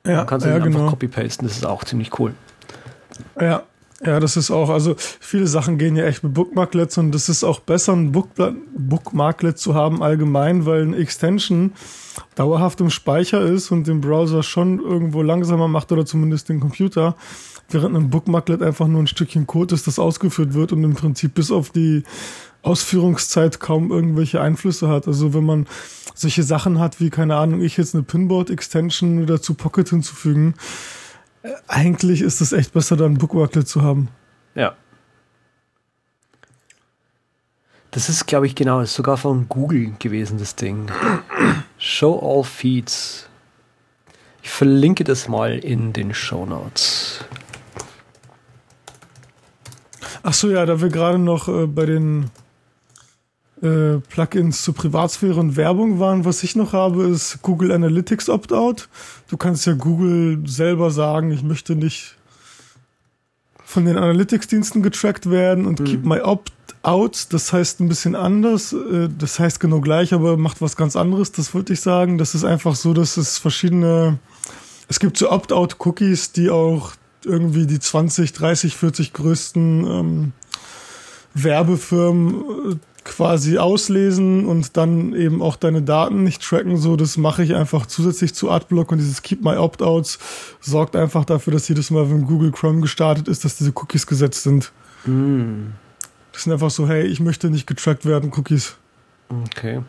Ja, Du kannst ja, ihn einfach genau. copy-pasten, das ist auch ziemlich cool. Ja, ja, das ist auch, also viele Sachen gehen ja echt mit Bookmarklets und das ist auch besser, ein Bookmarklet zu haben allgemein, weil eine Extension dauerhaft im Speicher ist und den Browser schon irgendwo langsamer macht oder zumindest den Computer, während ein Bookmarklet einfach nur ein Stückchen Code ist, das ausgeführt wird und im Prinzip bis auf die Ausführungszeit kaum irgendwelche Einflüsse hat. Also wenn man solche Sachen hat wie, keine Ahnung, ich jetzt eine Pinboard-Extension oder zu Pocket hinzufügen, eigentlich ist es echt besser, da ein Bookmarklet zu haben. Ja. Das ist, glaube ich, genau, ist sogar von Google gewesen, das Ding. Show all Feeds. Ich verlinke das mal in den Show Notes. Ach so, ja, da wir gerade noch äh, bei den äh, Plugins zur Privatsphäre und Werbung waren, was ich noch habe, ist Google Analytics Opt-out. Du kannst ja Google selber sagen, ich möchte nicht von den Analytics-Diensten getrackt werden und keep my opt-out. Das heißt ein bisschen anders. Äh, das heißt genau gleich, aber macht was ganz anderes. Das wollte ich sagen. Das ist einfach so, dass es verschiedene, es gibt so Opt-out-Cookies, die auch irgendwie die 20, 30, 40 größten ähm, Werbefirmen äh, quasi auslesen und dann eben auch deine Daten nicht tracken. So, das mache ich einfach zusätzlich zu Adblock und dieses Keep My Opt-outs sorgt einfach dafür, dass jedes Mal, wenn Google Chrome gestartet ist, dass diese Cookies gesetzt sind. Das sind einfach so, hey, ich möchte nicht getrackt werden, Cookies. Okay.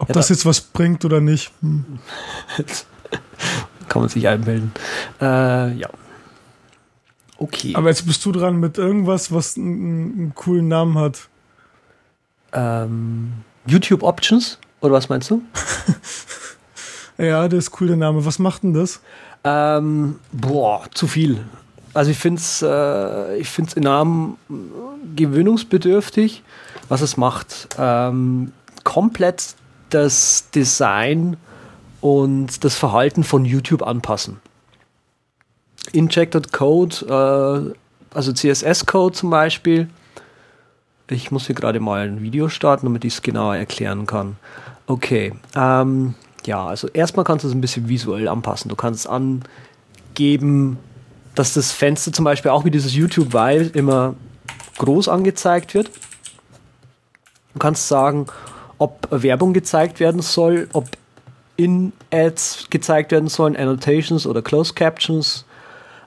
Ob Ja, das da- jetzt was bringt oder nicht. Hm. Kann man sich einmelden. Äh, ja. Okay. Aber jetzt bist du dran mit irgendwas, was einen, einen coolen Namen hat. Ähm, YouTube Options? Oder was meinst du? Ja, der ist cool, der Name. Was macht denn das? Ähm, boah, zu viel. Also ich finde es äh, ich find's enorm äh, gewöhnungsbedürftig, was es macht. Ähm, komplett das Design und das Verhalten von YouTube anpassen. Injected Code, äh, also CSS-Code zum Beispiel. Ich muss hier gerade mal ein Video starten, damit ich es genauer erklären kann. Okay, ähm, ja, also erstmal kannst du es ein bisschen visuell anpassen. Du kannst angeben, dass das Fenster zum Beispiel auch wie dieses YouTube Vive immer groß angezeigt wird. Du kannst sagen, ob Werbung gezeigt werden soll, ob In-Ads gezeigt werden sollen, Annotations oder Closed Captions.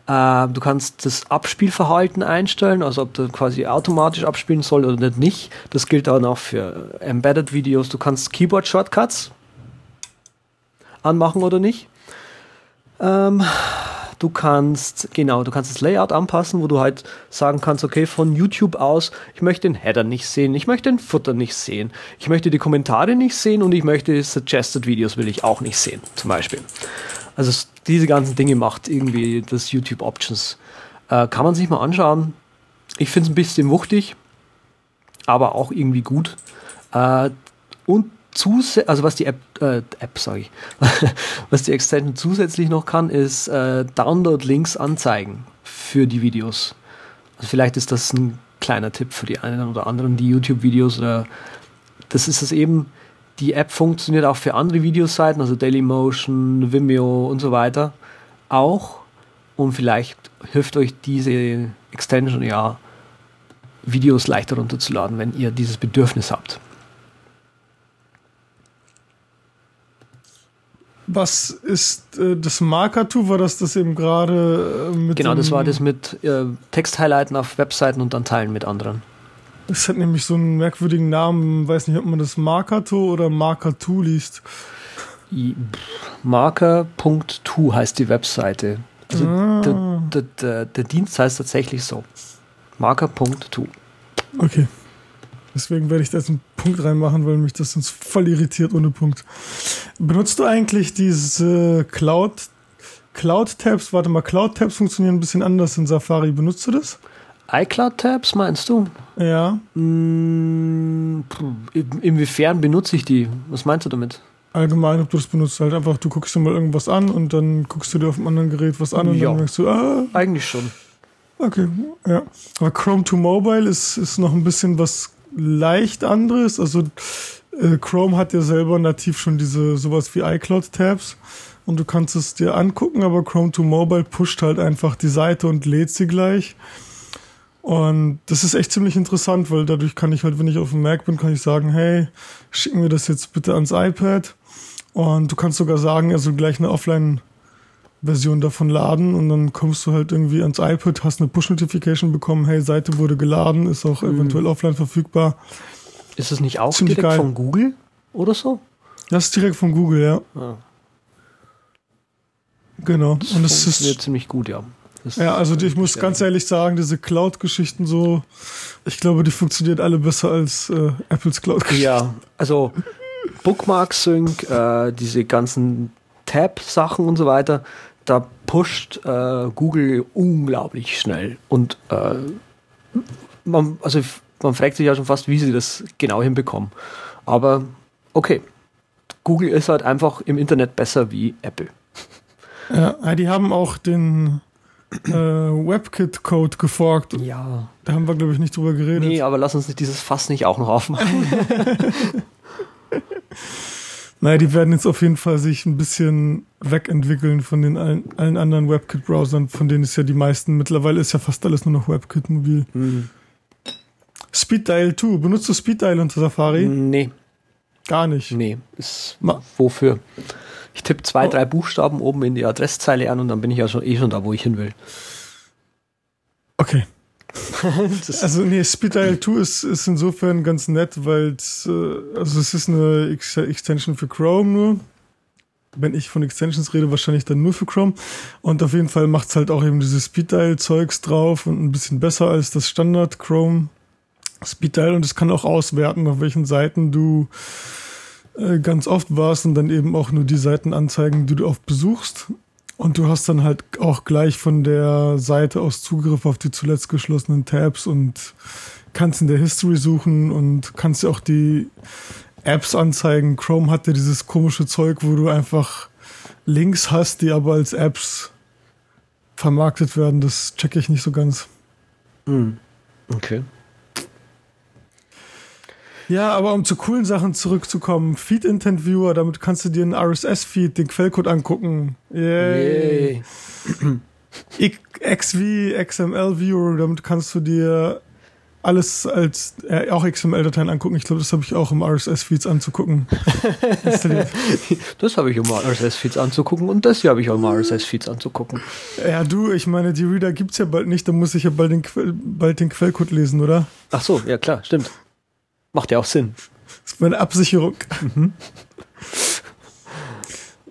Äh, du kannst das Abspielverhalten einstellen, also ob du quasi automatisch abspielen soll oder nicht. Das gilt dann auch für Embedded Videos. Du kannst Keyboard Shortcuts anmachen oder nicht. Ähm, du kannst, genau, du kannst das Layout anpassen, wo du halt sagen kannst, okay, von YouTube aus, ich möchte den Header nicht sehen, ich möchte den Footer nicht sehen, ich möchte die Kommentare nicht sehen und ich möchte Suggested Videos will ich auch nicht sehen, zum Beispiel. Also diese ganzen Dinge macht irgendwie das YouTube Options. Äh, kann man sich mal anschauen. Ich finde es ein bisschen wuchtig, aber auch irgendwie gut. Äh, und zusätzlich, also was die App, äh, App sage ich, was die Extension zusätzlich noch kann, ist äh, Download-Links anzeigen für die Videos. Also vielleicht ist das ein kleiner Tipp für die einen oder anderen, die YouTube-Videos oder das ist es eben, die App funktioniert auch für andere Videoseiten, also Dailymotion, Vimeo und so weiter auch. Und vielleicht hilft euch diese Extension ja, Videos leichter runterzuladen, wenn ihr dieses Bedürfnis habt. Was ist äh, das Marker-Tool? War das das eben gerade äh, mit. Genau, das war das mit äh, Text-Highlighten auf Webseiten und dann teilen mit anderen. Es hat nämlich so einen merkwürdigen Namen, weiß nicht, ob man das Marker-Tool oder Marker-Tool liest. Marker.to heißt die Webseite. Also ah. der, der, der, der Dienst heißt tatsächlich so. Marker.to. Okay. Deswegen werde ich da jetzt einen Punkt reinmachen, weil mich das sonst voll irritiert ohne Punkt. Benutzt du eigentlich diese Cloud, Cloud Tabs? Warte mal, Cloud Tabs funktionieren ein bisschen anders in Safari. Benutzt du das? iCloud Tabs meinst du? Ja. Hm, inwiefern benutze ich die? Was meinst du damit? Allgemein, ob du das benutzt, halt einfach, du guckst dir mal irgendwas an und dann guckst du dir auf dem anderen Gerät was an und ja. dann denkst du, ah. Eigentlich schon. Okay, ja. Aber Chrome to Mobile ist, ist noch ein bisschen was leicht anderes. Also äh, Chrome hat ja selber nativ schon diese sowas wie iCloud-Tabs und du kannst es dir angucken, aber Chrome to Mobile pusht halt einfach die Seite und lädt sie gleich. Und das ist echt ziemlich interessant, weil dadurch kann ich halt, wenn ich auf dem Mac bin, kann ich sagen, hey, schicken wir das jetzt bitte ans iPad. Und du kannst sogar sagen, er soll gleich eine Offline Version davon laden und dann kommst du halt irgendwie ans iPad, hast eine Push-Notification bekommen, hey, Seite wurde geladen, ist auch mhm. eventuell offline verfügbar. Ist es nicht auch Ziemlich direkt geil. von Google oder so? Das ist direkt von Google, ja. Ah. Genau. Das und das ist ziemlich gut, ja. Das ja, also ich muss ganz ehrlich sagen, diese Cloud-Geschichten so, ich glaube, die funktionieren alle besser als äh, Apples Cloud-Geschichten. Ja, also Bookmark Sync, äh, diese ganzen Tab-Sachen und so weiter, da pusht äh, Google unglaublich schnell. Und äh, man, also man fragt sich ja schon fast, wie sie das genau hinbekommen. Aber okay, Google ist halt einfach im Internet besser wie Apple. Ja, die haben auch den äh, WebKit-Code geforkt. Ja. Da haben wir, glaube ich, nicht drüber geredet. Nee, aber lass uns dieses Fass nicht auch noch aufmachen. Naja, die werden jetzt auf jeden Fall sich ein bisschen wegentwickeln von den allen, allen anderen WebKit-Browsern, von denen es ja die meisten, mittlerweile ist ja fast alles nur noch WebKit mobil. Mhm. Speeddial 2, benutzt du Speeddial unter Safari? Nee. Gar nicht? Nee. Ist, wofür? Ich tippe zwei, oh. drei Buchstaben oben in die Adresszeile an und dann bin ich ja schon eh schon da, wo ich hin will. Okay also nee, Speed Dial 2 ist, ist insofern ganz nett, weil äh, also es ist eine Ex Extension für Chrome nur. Wenn ich von Extensions rede, wahrscheinlich dann nur für Chrome. Und auf jeden Fall macht's halt auch eben dieses Speed Dial Zeugs drauf und ein bisschen besser als das Standard Chrome Speed Dial und es kann auch auswerten, auf welchen Seiten du äh, ganz oft warst und dann eben auch nur die Seiten anzeigen, die du oft besuchst. Und du hast dann halt auch gleich von der Seite aus Zugriff auf die zuletzt geschlossenen Tabs und kannst in der History suchen und kannst ja auch die Apps anzeigen. Chrome hat ja dieses komische Zeug, wo du einfach Links hast, die aber als Apps vermarktet werden. Das checke ich nicht so ganz. Hm. Okay. Ja, aber um zu coolen Sachen zurückzukommen, Feed Intent Viewer, damit kannst du dir einen RSS-Feed, den Quellcode angucken. Yay. Yay. XV, XML Viewer, damit kannst du dir alles als äh, auch XML-Dateien angucken. Ich glaube, das habe ich auch im RSS-Feeds anzugucken. das habe ich um RSS-Feeds anzugucken und das hier habe ich auch im RSS-Feeds anzugucken. Ja, du, ich meine, die Reader gibt's ja bald nicht, da muss ich ja bald den, bald den Quellcode lesen, oder? Ach so, ja klar, stimmt. Macht ja auch Sinn. Das ist meine Absicherung. Mhm.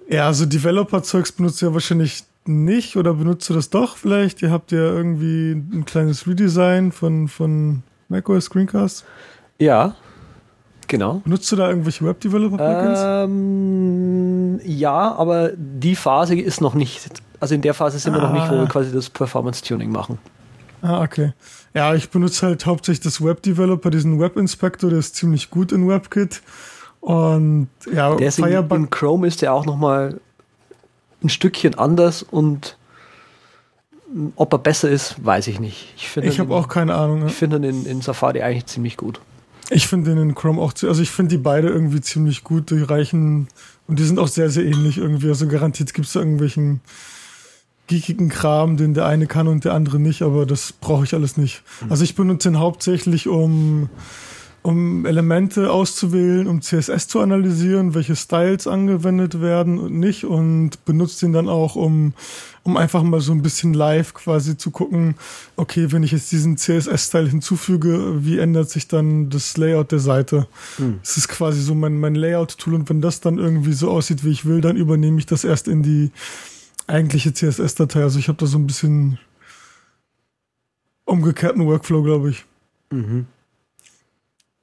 Ja, also Developer-Zeugs benutzt ihr wahrscheinlich nicht oder benutzt du das doch vielleicht? Ihr habt ja irgendwie ein kleines Redesign von, von macOS Screencast. Ja, genau. Benutzt du da irgendwelche Web-Developer-Plugins? Ähm, ja, aber die Phase ist noch nicht, also in der Phase sind ah. wir noch nicht, wo wir ah. quasi das Performance-Tuning machen. Ah, okay. Ja, ich benutze halt hauptsächlich das Web-Developer, diesen Web-Inspector, der ist ziemlich gut in WebKit. Und ja, der ist in, in Chrome ist der auch nochmal ein Stückchen anders und Ob er besser ist, weiß ich nicht. Ich, ich habe auch keine Ahnung. Ich finde ihn in, in, Safari eigentlich ziemlich gut. Ich finde den in Chrome auch, also ich finde die beide irgendwie ziemlich gut. Die reichen und die sind auch sehr, sehr ähnlich irgendwie. Also garantiert gibt es da irgendwelchen geekigen Kram, den der eine kann und der andere nicht, aber das brauche ich alles nicht. Mhm. Also ich benutze den hauptsächlich, um um Elemente auszuwählen, um CSS zu analysieren, welche Styles angewendet werden und nicht und benutzt ihn dann auch, um, um einfach mal so ein bisschen live quasi zu gucken, okay, wenn ich jetzt diesen CSS-Style hinzufüge, wie ändert sich dann das Layout der Seite? Hm. Es ist quasi so mein, mein Layout-Tool und wenn das dann irgendwie so aussieht, wie ich will, dann übernehme ich das erst in die eigentliche CSS-Datei. Also ich habe da so ein bisschen umgekehrten Workflow, glaube ich. Mhm.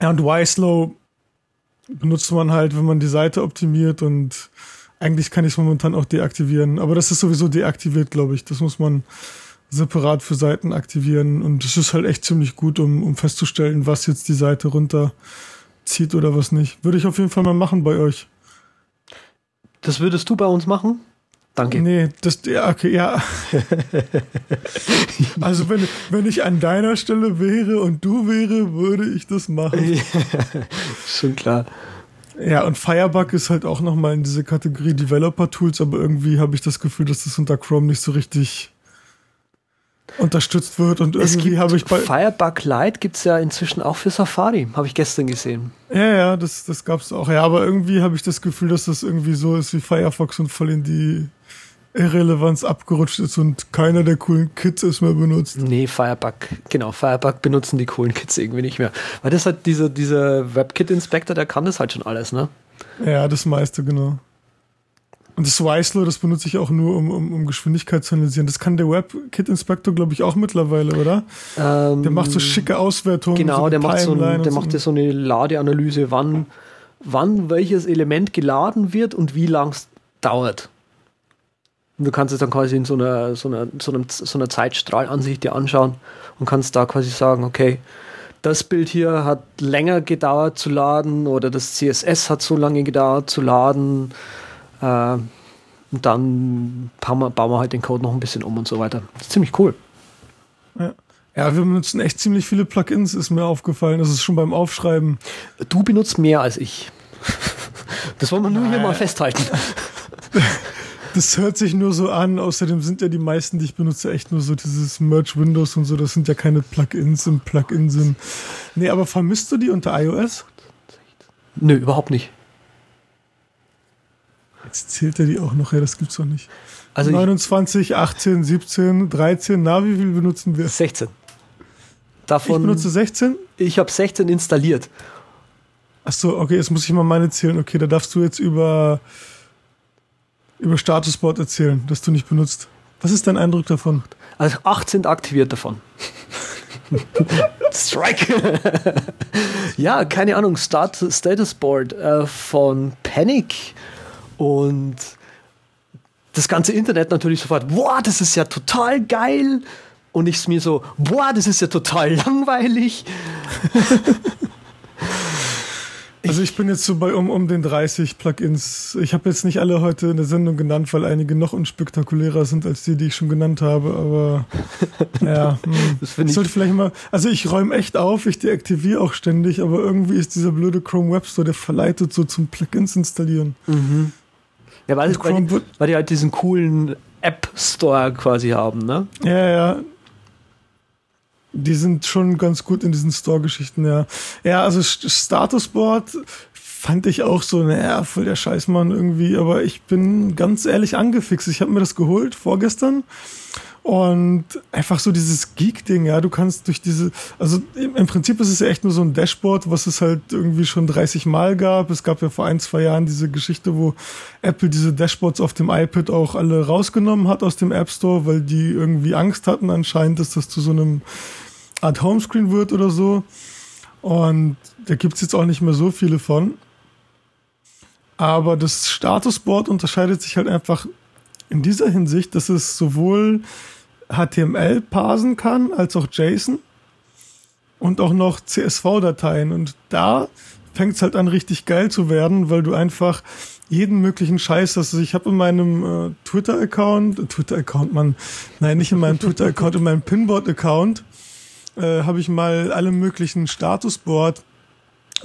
Ja, und YSlow benutzt man halt, wenn man die Seite optimiert und eigentlich kann ich es momentan auch deaktivieren. Aber das ist sowieso deaktiviert, glaube ich. Das muss man separat für Seiten aktivieren. Und das ist halt echt ziemlich gut, um, um festzustellen, was jetzt die Seite runterzieht oder was nicht. Würde ich auf jeden Fall mal machen bei euch. Das würdest du bei uns machen? Danke. Nee, das, ja, okay, ja. also wenn, wenn ich an deiner Stelle wäre und du wäre, würde ich das machen. Schon klar. Ja, und Firebug ist halt auch nochmal in diese Kategorie Developer Tools, aber irgendwie habe ich das Gefühl, dass das unter Chrome nicht so richtig unterstützt wird und irgendwie habe ich bei Firebug Lite gibt es ja inzwischen auch für Safari, habe ich gestern gesehen. Ja, ja, das, das gab es auch. Ja, aber irgendwie habe ich das Gefühl, dass das irgendwie so ist wie Firefox und voll in die Irrelevanz abgerutscht ist und keiner der coolen Kids es mehr benutzt. Nee, Firebug, genau, Firebug benutzen die coolen Kids irgendwie nicht mehr. Weil das halt dieser, dieser WebKit-Inspector, der kann das halt schon alles, ne? Ja, das meiste, genau. Und das Wiselo, das benutze ich auch nur, um, um, um Geschwindigkeit zu analysieren. Das kann der WebKit-Inspector, glaube ich, auch mittlerweile, oder? Ähm, der macht so schicke Auswertungen. Genau, so der macht so, ein, der macht ja so eine Ladeanalyse, wann, wann welches Element geladen wird und wie lang es dauert. Und du kannst es dann quasi in so einer, so einer, so einem, so einer Zeitstrahlansicht dir anschauen und kannst da quasi sagen, okay, das Bild hier hat länger gedauert zu laden oder das CSS hat so lange gedauert zu laden. Äh, und dann bauen wir, bauen wir halt den Code noch ein bisschen um und so weiter. Das ist ziemlich cool. Ja. Ja, wir benutzen echt ziemlich viele Plugins, ist mir aufgefallen. Das ist schon beim Aufschreiben. Du benutzt mehr als ich. Das wollen wir nur Nein. hier mal festhalten. Das hört sich nur so an. Außerdem sind ja die meisten, die ich benutze, echt nur so dieses Merge Windows und so. Das sind ja keine Plugins im Plugin-Sinn. Nee, aber vermisst du die unter iOS? Nö, überhaupt nicht. Jetzt zählt er die auch noch, ja, das gibt's doch nicht. Also 29, 18, 17, 13, na, wie viel benutzen wir? 16. Davon, ich benutze 16? Ich habe 16 installiert. Ach so, okay, jetzt muss ich mal meine zählen. Okay, da darfst du jetzt über über Statusboard erzählen, das du nicht benutzt. Was ist dein Eindruck davon? Also acht sind aktiviert davon. Strike! ja, keine Ahnung, Start Statusboard äh, von Panic und das ganze Internet natürlich sofort, boah, das ist ja total geil. Und ich mir so, boah, das ist ja total langweilig. Also ich bin jetzt so bei um, um den 30 Plugins. Ich habe jetzt nicht alle heute in der Sendung genannt, weil einige noch unspektakulärer sind als die, die ich schon genannt habe. Aber ja, hm. das finde ich sollte vielleicht mal. Also ich räume echt auf, ich deaktiviere auch ständig, aber irgendwie ist dieser blöde Chrome Web Store, der verleitet so zum Plugins installieren. Mhm. Ja, weil, weil, weil die halt diesen coolen App Store quasi haben, ne? Ja, ja. Die sind schon ganz gut in diesen Store-Geschichten, ja. Ja, also Statusboard fand ich auch so, naja, voll der Scheißmann irgendwie, aber ich bin ganz ehrlich angefixt. Ich habe mir das geholt vorgestern und einfach so dieses Geek-Ding, ja, du kannst durch diese, also im Prinzip ist es ja echt nur so ein Dashboard, was es halt irgendwie schon 30 Mal gab. Es gab ja vor ein, zwei Jahren diese Geschichte, wo Apple diese Dashboards auf dem iPad auch alle rausgenommen hat aus dem App Store, weil die irgendwie Angst hatten anscheinend, dass das zu so einem Art Homescreen wird oder so. Und da gibt's jetzt auch nicht mehr so viele von. Aber das Statusboard unterscheidet sich halt einfach in dieser Hinsicht, dass es sowohl HTML parsen kann, als auch JSON und auch noch CSV-Dateien. Und da fängt es halt an, richtig geil zu werden, weil du einfach jeden möglichen Scheiß. Also ich habe in meinem äh, Twitter-Account, Twitter-Account, man, nein, nicht in meinem Twitter-Account, in meinem Pinboard-Account äh, habe ich mal alle möglichen Statusboard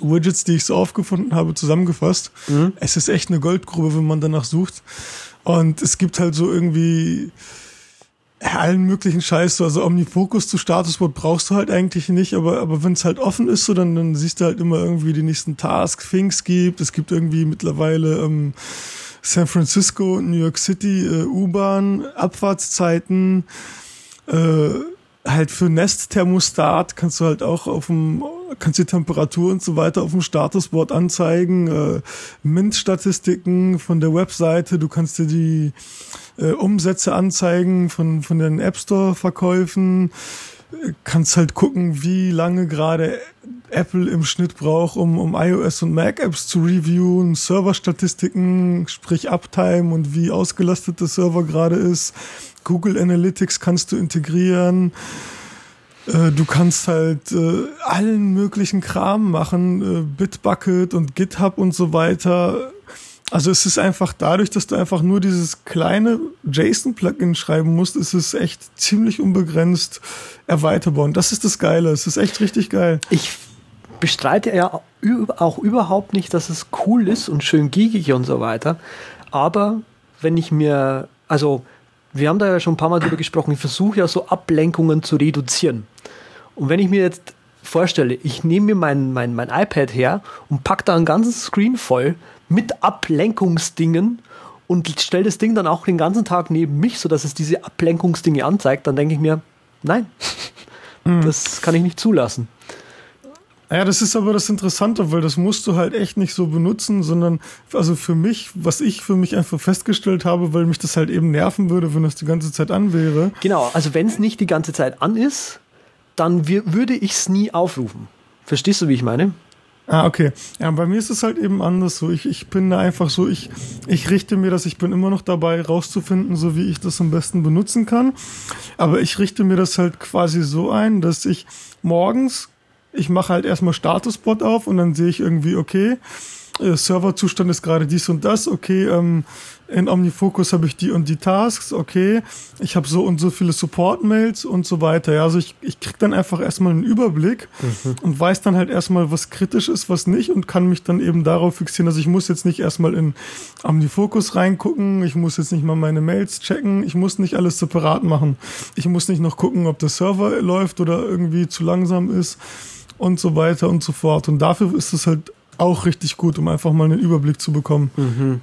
Widgets, die ich so aufgefunden habe, zusammengefasst. Mhm. Es ist echt eine Goldgrube, wenn man danach sucht. Und es gibt halt so irgendwie allen möglichen Scheiß, also Omnifocus zu Statusboard brauchst du halt eigentlich nicht, aber, aber wenn es halt offen ist, so dann, dann siehst du halt immer irgendwie die nächsten Tasks, Things gibt. Es gibt irgendwie mittlerweile ähm, San Francisco, New York City, äh, U-Bahn, Abfahrtszeiten, äh, halt für Nest-Thermostat kannst du halt auch auf dem, kannst die Temperatur und so weiter auf dem Statusboard anzeigen, äh, Mint-Statistiken von der Webseite, du kannst dir die äh, Umsätze anzeigen von, von den App Store-Verkäufen, kannst halt gucken, wie lange gerade Apple im Schnitt braucht, um, um iOS und Mac Apps zu reviewen, Serverstatistiken, sprich Uptime und wie ausgelastet der Server gerade ist. Google Analytics kannst du integrieren. Äh, du kannst halt äh, allen möglichen Kram machen, äh, Bitbucket und GitHub und so weiter. Also es ist einfach dadurch, dass du einfach nur dieses kleine JSON-Plugin schreiben musst, ist es echt ziemlich unbegrenzt erweiterbar. Und das ist das Geile. Es ist echt richtig geil. Ich bestreite ja auch überhaupt nicht, dass es cool ist und schön geekig und so weiter. Aber wenn ich mir, also wir haben da ja schon ein paar Mal drüber gesprochen, ich versuche ja so Ablenkungen zu reduzieren. Und wenn ich mir jetzt vorstelle, ich nehme mir mein, mein, mein iPad her und packe da einen ganzen Screen voll mit Ablenkungsdingen und stelle das Ding dann auch den ganzen Tag neben mich, sodass es diese Ablenkungsdinge anzeigt, dann denke ich mir, nein, mhm. das kann ich nicht zulassen. Ja, das ist aber das Interessante, weil das musst du halt echt nicht so benutzen, sondern also für mich, was ich für mich einfach festgestellt habe, weil mich das halt eben nerven würde, wenn das die ganze Zeit an wäre. Genau, also wenn es nicht die ganze Zeit an ist, dann würde ich es nie aufrufen. Verstehst du, wie ich meine? Ah, okay. Ja, bei mir ist es halt eben anders so. Ich, ich bin da einfach so, ich, ich richte mir das, ich bin immer noch dabei, rauszufinden, so wie ich das am besten benutzen kann. Aber ich richte mir das halt quasi so ein, dass ich morgens ich mache halt erstmal Statusbot auf und dann sehe ich irgendwie, okay, äh, Serverzustand ist gerade dies und das, okay, ähm, in OmniFocus habe ich die und die Tasks, okay, ich habe so und so viele Support-Mails und so weiter. Ja, also ich, ich krieg dann einfach erstmal einen Überblick mhm. und weiß dann halt erstmal, was kritisch ist, was nicht und kann mich dann eben darauf fixieren. Also ich muss jetzt nicht erstmal in OmniFocus reingucken, ich muss jetzt nicht mal meine Mails checken, ich muss nicht alles separat machen. Ich muss nicht noch gucken, ob der Server läuft oder irgendwie zu langsam ist und so weiter und so fort. Und dafür ist es halt auch richtig gut, um einfach mal einen Überblick zu bekommen. Mhm.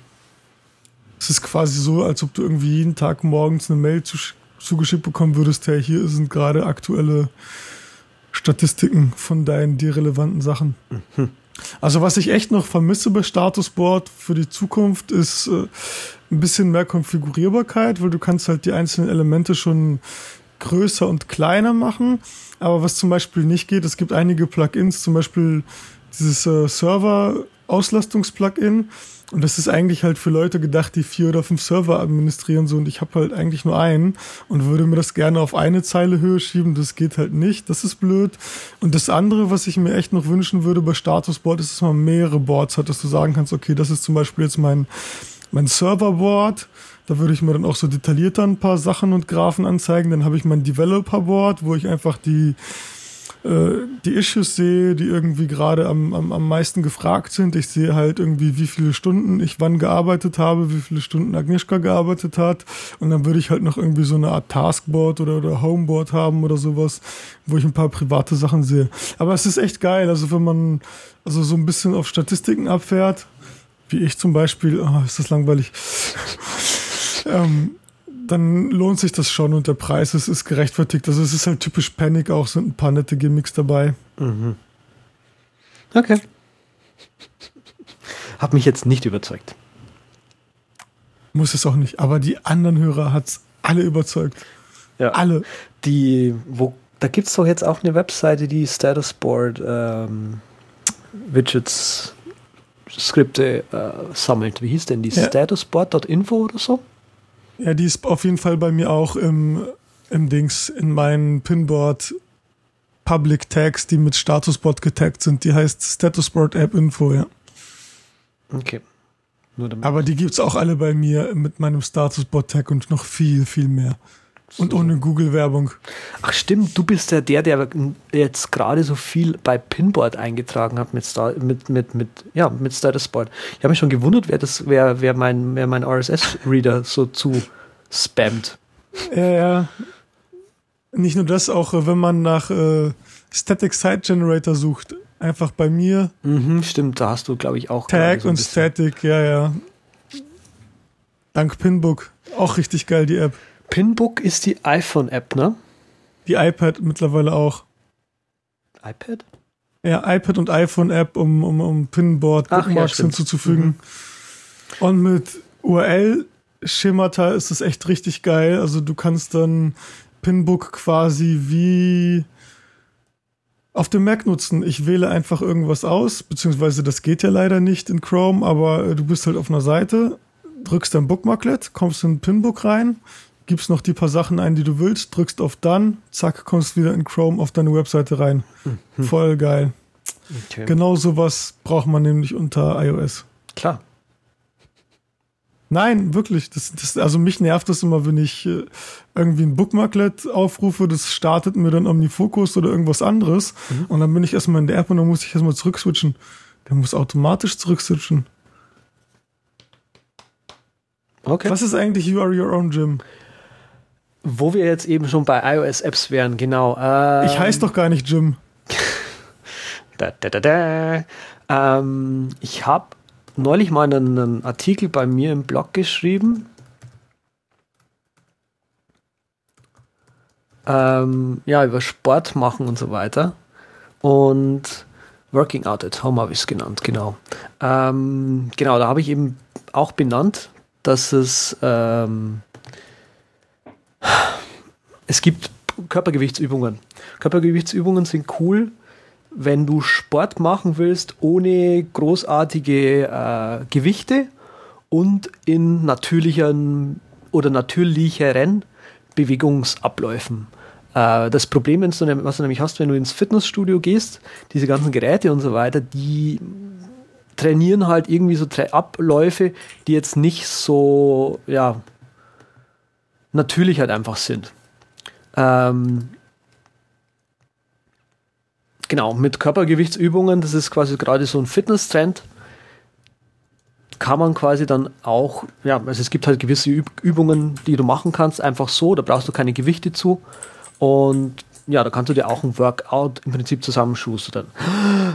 Es ist quasi so, als ob du irgendwie jeden Tag morgens eine Mail zugeschickt bekommen würdest, hey, hier sind gerade aktuelle Statistiken von deinen dir relevanten Sachen. Mhm. Also was ich echt noch vermisse bei Statusboard für die Zukunft ist äh, ein bisschen mehr Konfigurierbarkeit, weil du kannst halt die einzelnen Elemente schon größer und kleiner machen. Aber was zum Beispiel nicht geht, es gibt einige Plugins, zum Beispiel dieses äh, Server-Auslastungsplugin. Und das ist eigentlich halt für Leute gedacht, die vier oder fünf Server administrieren so und ich habe halt eigentlich nur einen und würde mir das gerne auf eine Zeile Höhe schieben. Das geht halt nicht. Das ist blöd. Und das andere, was ich mir echt noch wünschen würde bei Statusboard, ist, dass man mehrere Boards hat, dass du sagen kannst, okay, das ist zum Beispiel jetzt mein, mein Serverboard da würde ich mir dann auch so detaillierter ein paar Sachen und Graphen anzeigen. Dann habe ich mein Developer-Board, wo ich einfach die, äh, die Issues sehe, die irgendwie gerade am, am, am meisten gefragt sind. Ich sehe halt irgendwie, wie viele Stunden ich wann gearbeitet habe, wie viele Stunden Agnieszka gearbeitet hat. Und dann würde ich halt noch irgendwie so eine Art Taskboard oder, oder Homeboard haben oder sowas, wo ich ein paar private Sachen sehe. Aber es ist echt geil. Also wenn man also so ein bisschen auf Statistiken abfährt, wie ich zum Beispiel, oh, ist das langweilig ähm, dann lohnt sich das schon und der Preis ist, ist gerechtfertigt. Also es ist halt typisch Panic auch, sind ein paar nette Gimmicks dabei. Mhm. Okay. Hat mich jetzt nicht überzeugt. Muss es auch nicht, aber die anderen Hörer hat es alle überzeugt. Ja. Alle. Die, wo, da gibt es doch jetzt auch eine Webseite, die Statusboard ähm, Widgets Skripte äh, sammelt. Wie hieß denn die? Ja. Statusboard.info oder so? Ja, die ist auf jeden Fall bei mir auch im, im Dings, in meinen Pinboard Public Tags, die mit Statusboard getaggt sind. Die heißt Statusboard App Info, ja. Okay. Aber die gibt's auch alle bei mir mit meinem Status Bot Tag und noch viel, viel mehr. Und ohne Google-Werbung. Ach stimmt, du bist ja der, der jetzt gerade so viel bei Pinboard eingetragen hat mit, Star, mit, mit, mit, ja, mit Statusboard. Ich habe mich schon gewundert, wer, das, wer, wer mein, wer mein RSS-Reader so zu spammt. Ja, ja. Nicht nur das, auch äh, wenn man nach äh, Static Site Generator sucht. Einfach bei mir. Mhm, stimmt, da hast du, glaube ich, auch. Tag so und Static, ja, ja. Dank Pinbook. Auch richtig geil, die App. Pinbook ist die iPhone-App, ne? Die iPad mittlerweile auch. iPad? Ja, iPad und iPhone-App, um, um, um Pinboard Ach ja, Bookmarks stimmt. Mhm. hinzuzufügen. Und mit URL-Schemata ist das echt richtig geil. Also du kannst dann Pinbook quasi wie auf dem Mac nutzen. Ich wähle einfach irgendwas aus, beziehungsweise das geht ja leider nicht in Chrome, aber du bist halt auf einer Seite, drückst dein Bookmarklet, kommst in Pinbook rein, gibst noch die paar Sachen ein, die du willst, drückst auf Done, zack, kommst wieder in Chrome auf deine Webseite rein. Voll geil. Okay. Genau sowas braucht man nämlich unter iOS. Klar. Nein, wirklich. Das, das, also mich nervt das immer, wenn ich äh, irgendwie ein Bookmarklet aufrufe, das startet mir dann OmniFocus oder irgendwas anderes und dann bin ich erstmal in der App und dann muss ich erstmal zurückswitchen. Der muss automatisch zurückswitchen. Okay. Was ist eigentlich You Are Your Own Gym? Wo wir jetzt eben schon bei iOS-Apps wären, genau. Ähm, Ich heiße doch gar nicht Jim. Da, da, da, da. Ähm, ich habe neulich mal einen, einen Artikel bei mir im Blog geschrieben. Ähm, ja, über Sport machen und so weiter. Und Working Out at Home habe ich es genannt, genau. Ähm, genau, da habe ich eben auch benannt, dass es ähm, es gibt Körpergewichtsübungen. Körpergewichtsübungen sind cool, wenn du Sport machen willst ohne großartige äh, Gewichte und in natürlichen oder natürlicheren Bewegungsabläufen. Äh, das Problem, was du nämlich hast, wenn du ins Fitnessstudio gehst, diese ganzen Geräte und so weiter, die trainieren halt irgendwie so Abläufe, die jetzt nicht so, ja, natürlich halt einfach sind. Ähm, genau, mit Körpergewichtsübungen, das ist quasi gerade so ein Fitness-Trend, kann man quasi dann auch, ja, also es gibt halt gewisse Üb Übungen, die du machen kannst, einfach so, da brauchst du keine Gewichte zu und ja, da kannst du dir auch ein Workout im Prinzip zusammenschustern.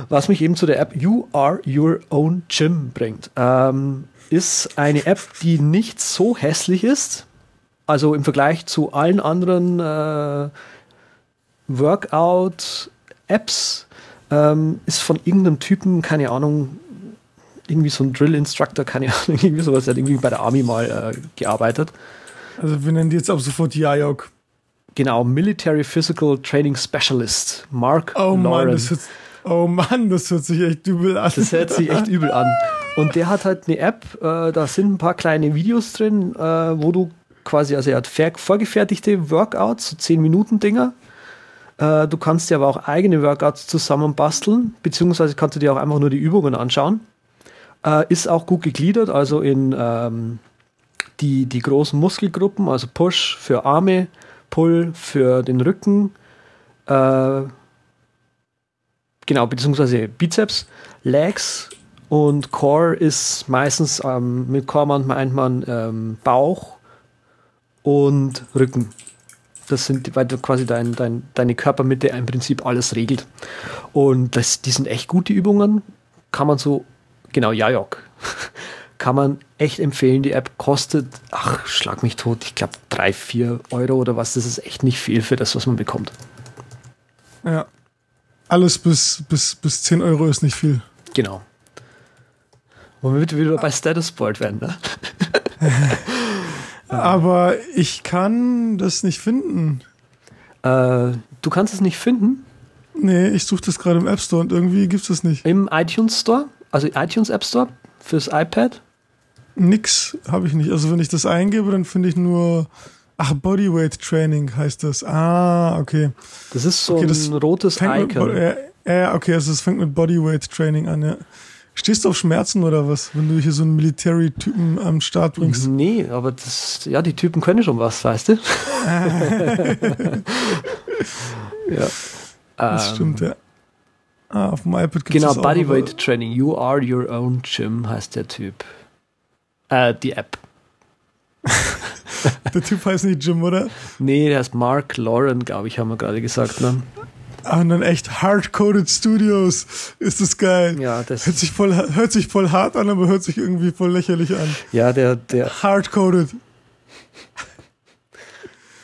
Was mich eben zu der App You Are Your Own Gym bringt, ähm, ist eine App, die nicht so hässlich ist, also im Vergleich zu allen anderen äh, Workout-Apps, ähm, ist von irgendeinem Typen, keine Ahnung, irgendwie so ein Drill-Instructor, keine Ahnung, irgendwie sowas, der hat irgendwie bei der Army mal äh, gearbeitet. Also wir nennen die jetzt ab sofort Jajok. Genau, Military Physical Training Specialist, Mark Oh Mann, Lauren. das hört, oh Mann, das hört sich echt übel an. Das hört sich echt übel an. Und der hat halt eine App, äh, da sind ein paar kleine Videos drin, äh, wo du quasi, also er hat vorgefertigte Workouts, so 10 Minuten Dinger. Äh, du kannst dir aber auch eigene Workouts zusammenbasteln, beziehungsweise kannst du dir auch einfach nur die Übungen anschauen. Äh, ist auch gut gegliedert, also in ähm, die, die großen Muskelgruppen, also Push für Arme, Pull für den Rücken, äh, genau, beziehungsweise Bizeps, Legs und Core ist meistens, ähm, mit Core meint meint man ähm, Bauch und Rücken. Das sind, weil du quasi dein, dein, deine Körpermitte im Prinzip alles regelt. Und das, die sind echt gute Übungen. Kann man so, genau, Jajok. Kann man echt empfehlen. Die App kostet, ach, schlag mich tot, ich glaube 3, 4 Euro oder was. Das ist echt nicht viel für das, was man bekommt. Ja. Alles bis, bis, bis 10 Euro ist nicht viel. Genau. Womit wir wieder bei Statusboard werden, ne? Aber ich kann das nicht finden. Äh, du kannst es nicht finden Nee, ich suche das gerade im App Store und irgendwie gibt's das nicht. im iTunes Store, also iTunes App Store fürs iPad. Nix habe ich nicht. Also wenn ich das eingebe, dann finde ich nur. Ach, Bodyweight Training heißt das. Ah, okay. Das ist so Okay, das ein rotes Fängt mit, Icon. ja, ja, okay, also es fängt mit Bodyweight Training an, ja. Stehst du auf Schmerzen oder was, wenn du hier so einen Military-Typen am Start bringst? Nee, aber das, ja, die Typen können schon was, weißt du? ja. Das Ähm, stimmt, ja. Ah, auf dem iPad gibt's Genau, das auch, Bodyweight Training. You are your own gym heißt der Typ. Äh, die App. Der Typ heißt nicht Jim, oder? Nee, der heißt Mark Lauren, glaube ich, haben wir gerade gesagt. Ne? Und dann echt Hardcoded Studios. Ist das geil. Ja, das, Hört sich, voll, hört sich voll hart an, aber hört sich irgendwie voll lächerlich an. ja, der, der, Hardcoded.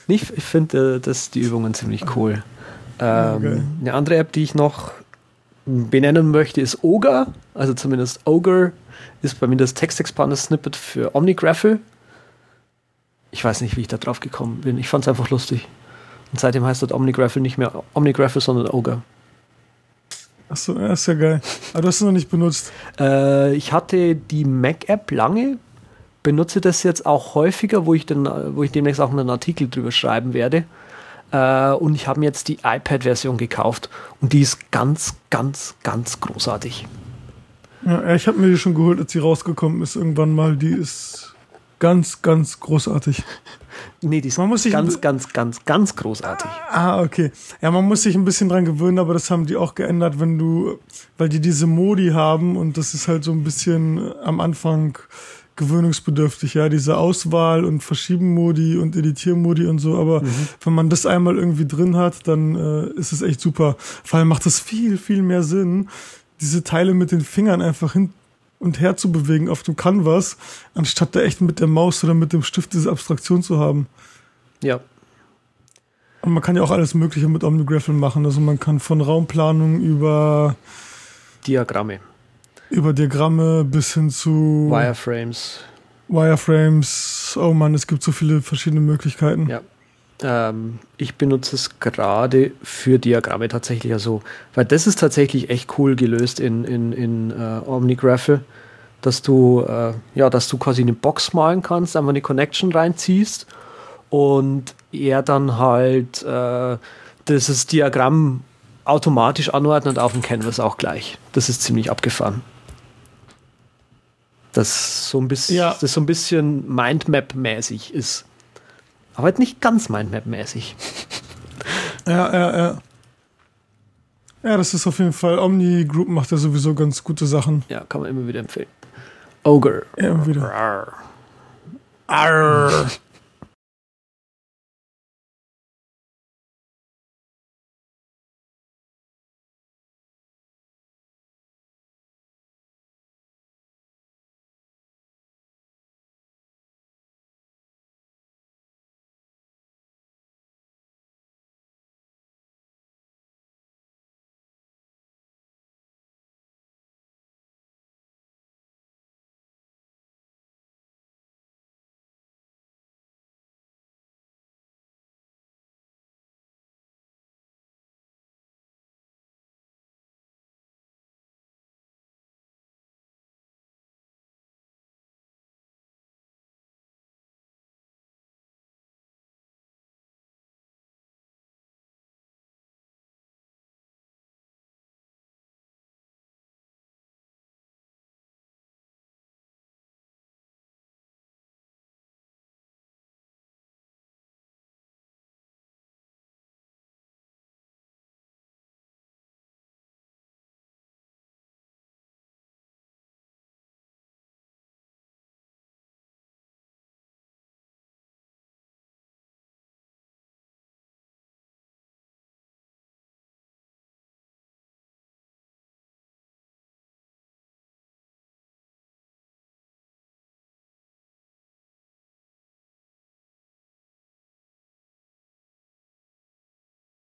ich, ich finde äh, das die Übungen ziemlich cool. Ähm, Okay. Eine andere App, die ich noch benennen möchte, ist Ogre. Also zumindest Ogre ist bei mir das Text-Expander-Snippet für OmniGraffle. Ich weiß nicht, wie ich da drauf gekommen bin. Ich fand es einfach lustig. Und seitdem heißt das OmniGraffle nicht mehr OmniGraffle, sondern Ogre. Achso, ja, ist ja geil. Aber du hast es noch nicht benutzt. Äh, ich hatte die Mac-App lange, benutze das jetzt auch häufiger, wo ich, äh, wo ich demnächst auch einen Artikel drüber schreiben werde. Äh, und ich habe mir jetzt die iPad-Version gekauft und die ist ganz, ganz, ganz großartig. Ja, ich habe mir die schon geholt, als sie rausgekommen ist irgendwann mal. Die ist ganz, ganz großartig. Nee, die ist Man muss sich ganz, ganz, ganz, ganz großartig. Ah, okay. Ja, man muss sich ein bisschen dran gewöhnen, aber das haben die auch geändert, wenn du, weil die diese Modi haben und das ist halt so ein bisschen am Anfang gewöhnungsbedürftig, ja, diese Auswahl und Verschieben-Modi und Editiermodi und so, aber wenn man das einmal irgendwie drin hat, dann äh, ist es echt super. Vor allem macht es viel, viel mehr Sinn, diese Teile mit den Fingern einfach hin und her zu bewegen auf dem Canvas, anstatt da echt mit der Maus oder mit dem Stift diese Abstraktion zu haben. Ja, Und man kann ja auch alles Mögliche mit OmniGraffle machen. Also man kann von Raumplanung über, Diagramme, über Diagramme bis hin zu Wireframes. Wireframes. Oh man, es gibt so viele verschiedene Möglichkeiten. Ja. Ähm, ich benutze es gerade für Diagramme tatsächlich, also, weil das ist tatsächlich echt cool gelöst in, in, in äh, OmniGraffle, dass du, äh, ja, dass du quasi eine Box malen kannst, einfach eine Connection reinziehst und er dann halt äh, dieses Diagramm automatisch anordnet auf dem Canvas auch gleich. Das ist ziemlich abgefahren. Das so ein bisschen, Ja. das so ein bisschen Mindmap-mäßig ist. Aber halt nicht ganz Mindmap-mäßig. Ja, ja, ja. Ja, das ist auf jeden Fall. Omni Group macht ja sowieso ganz gute Sachen. Ja, kann man immer wieder empfehlen. Ogre. Immer wieder. Rar. Arr.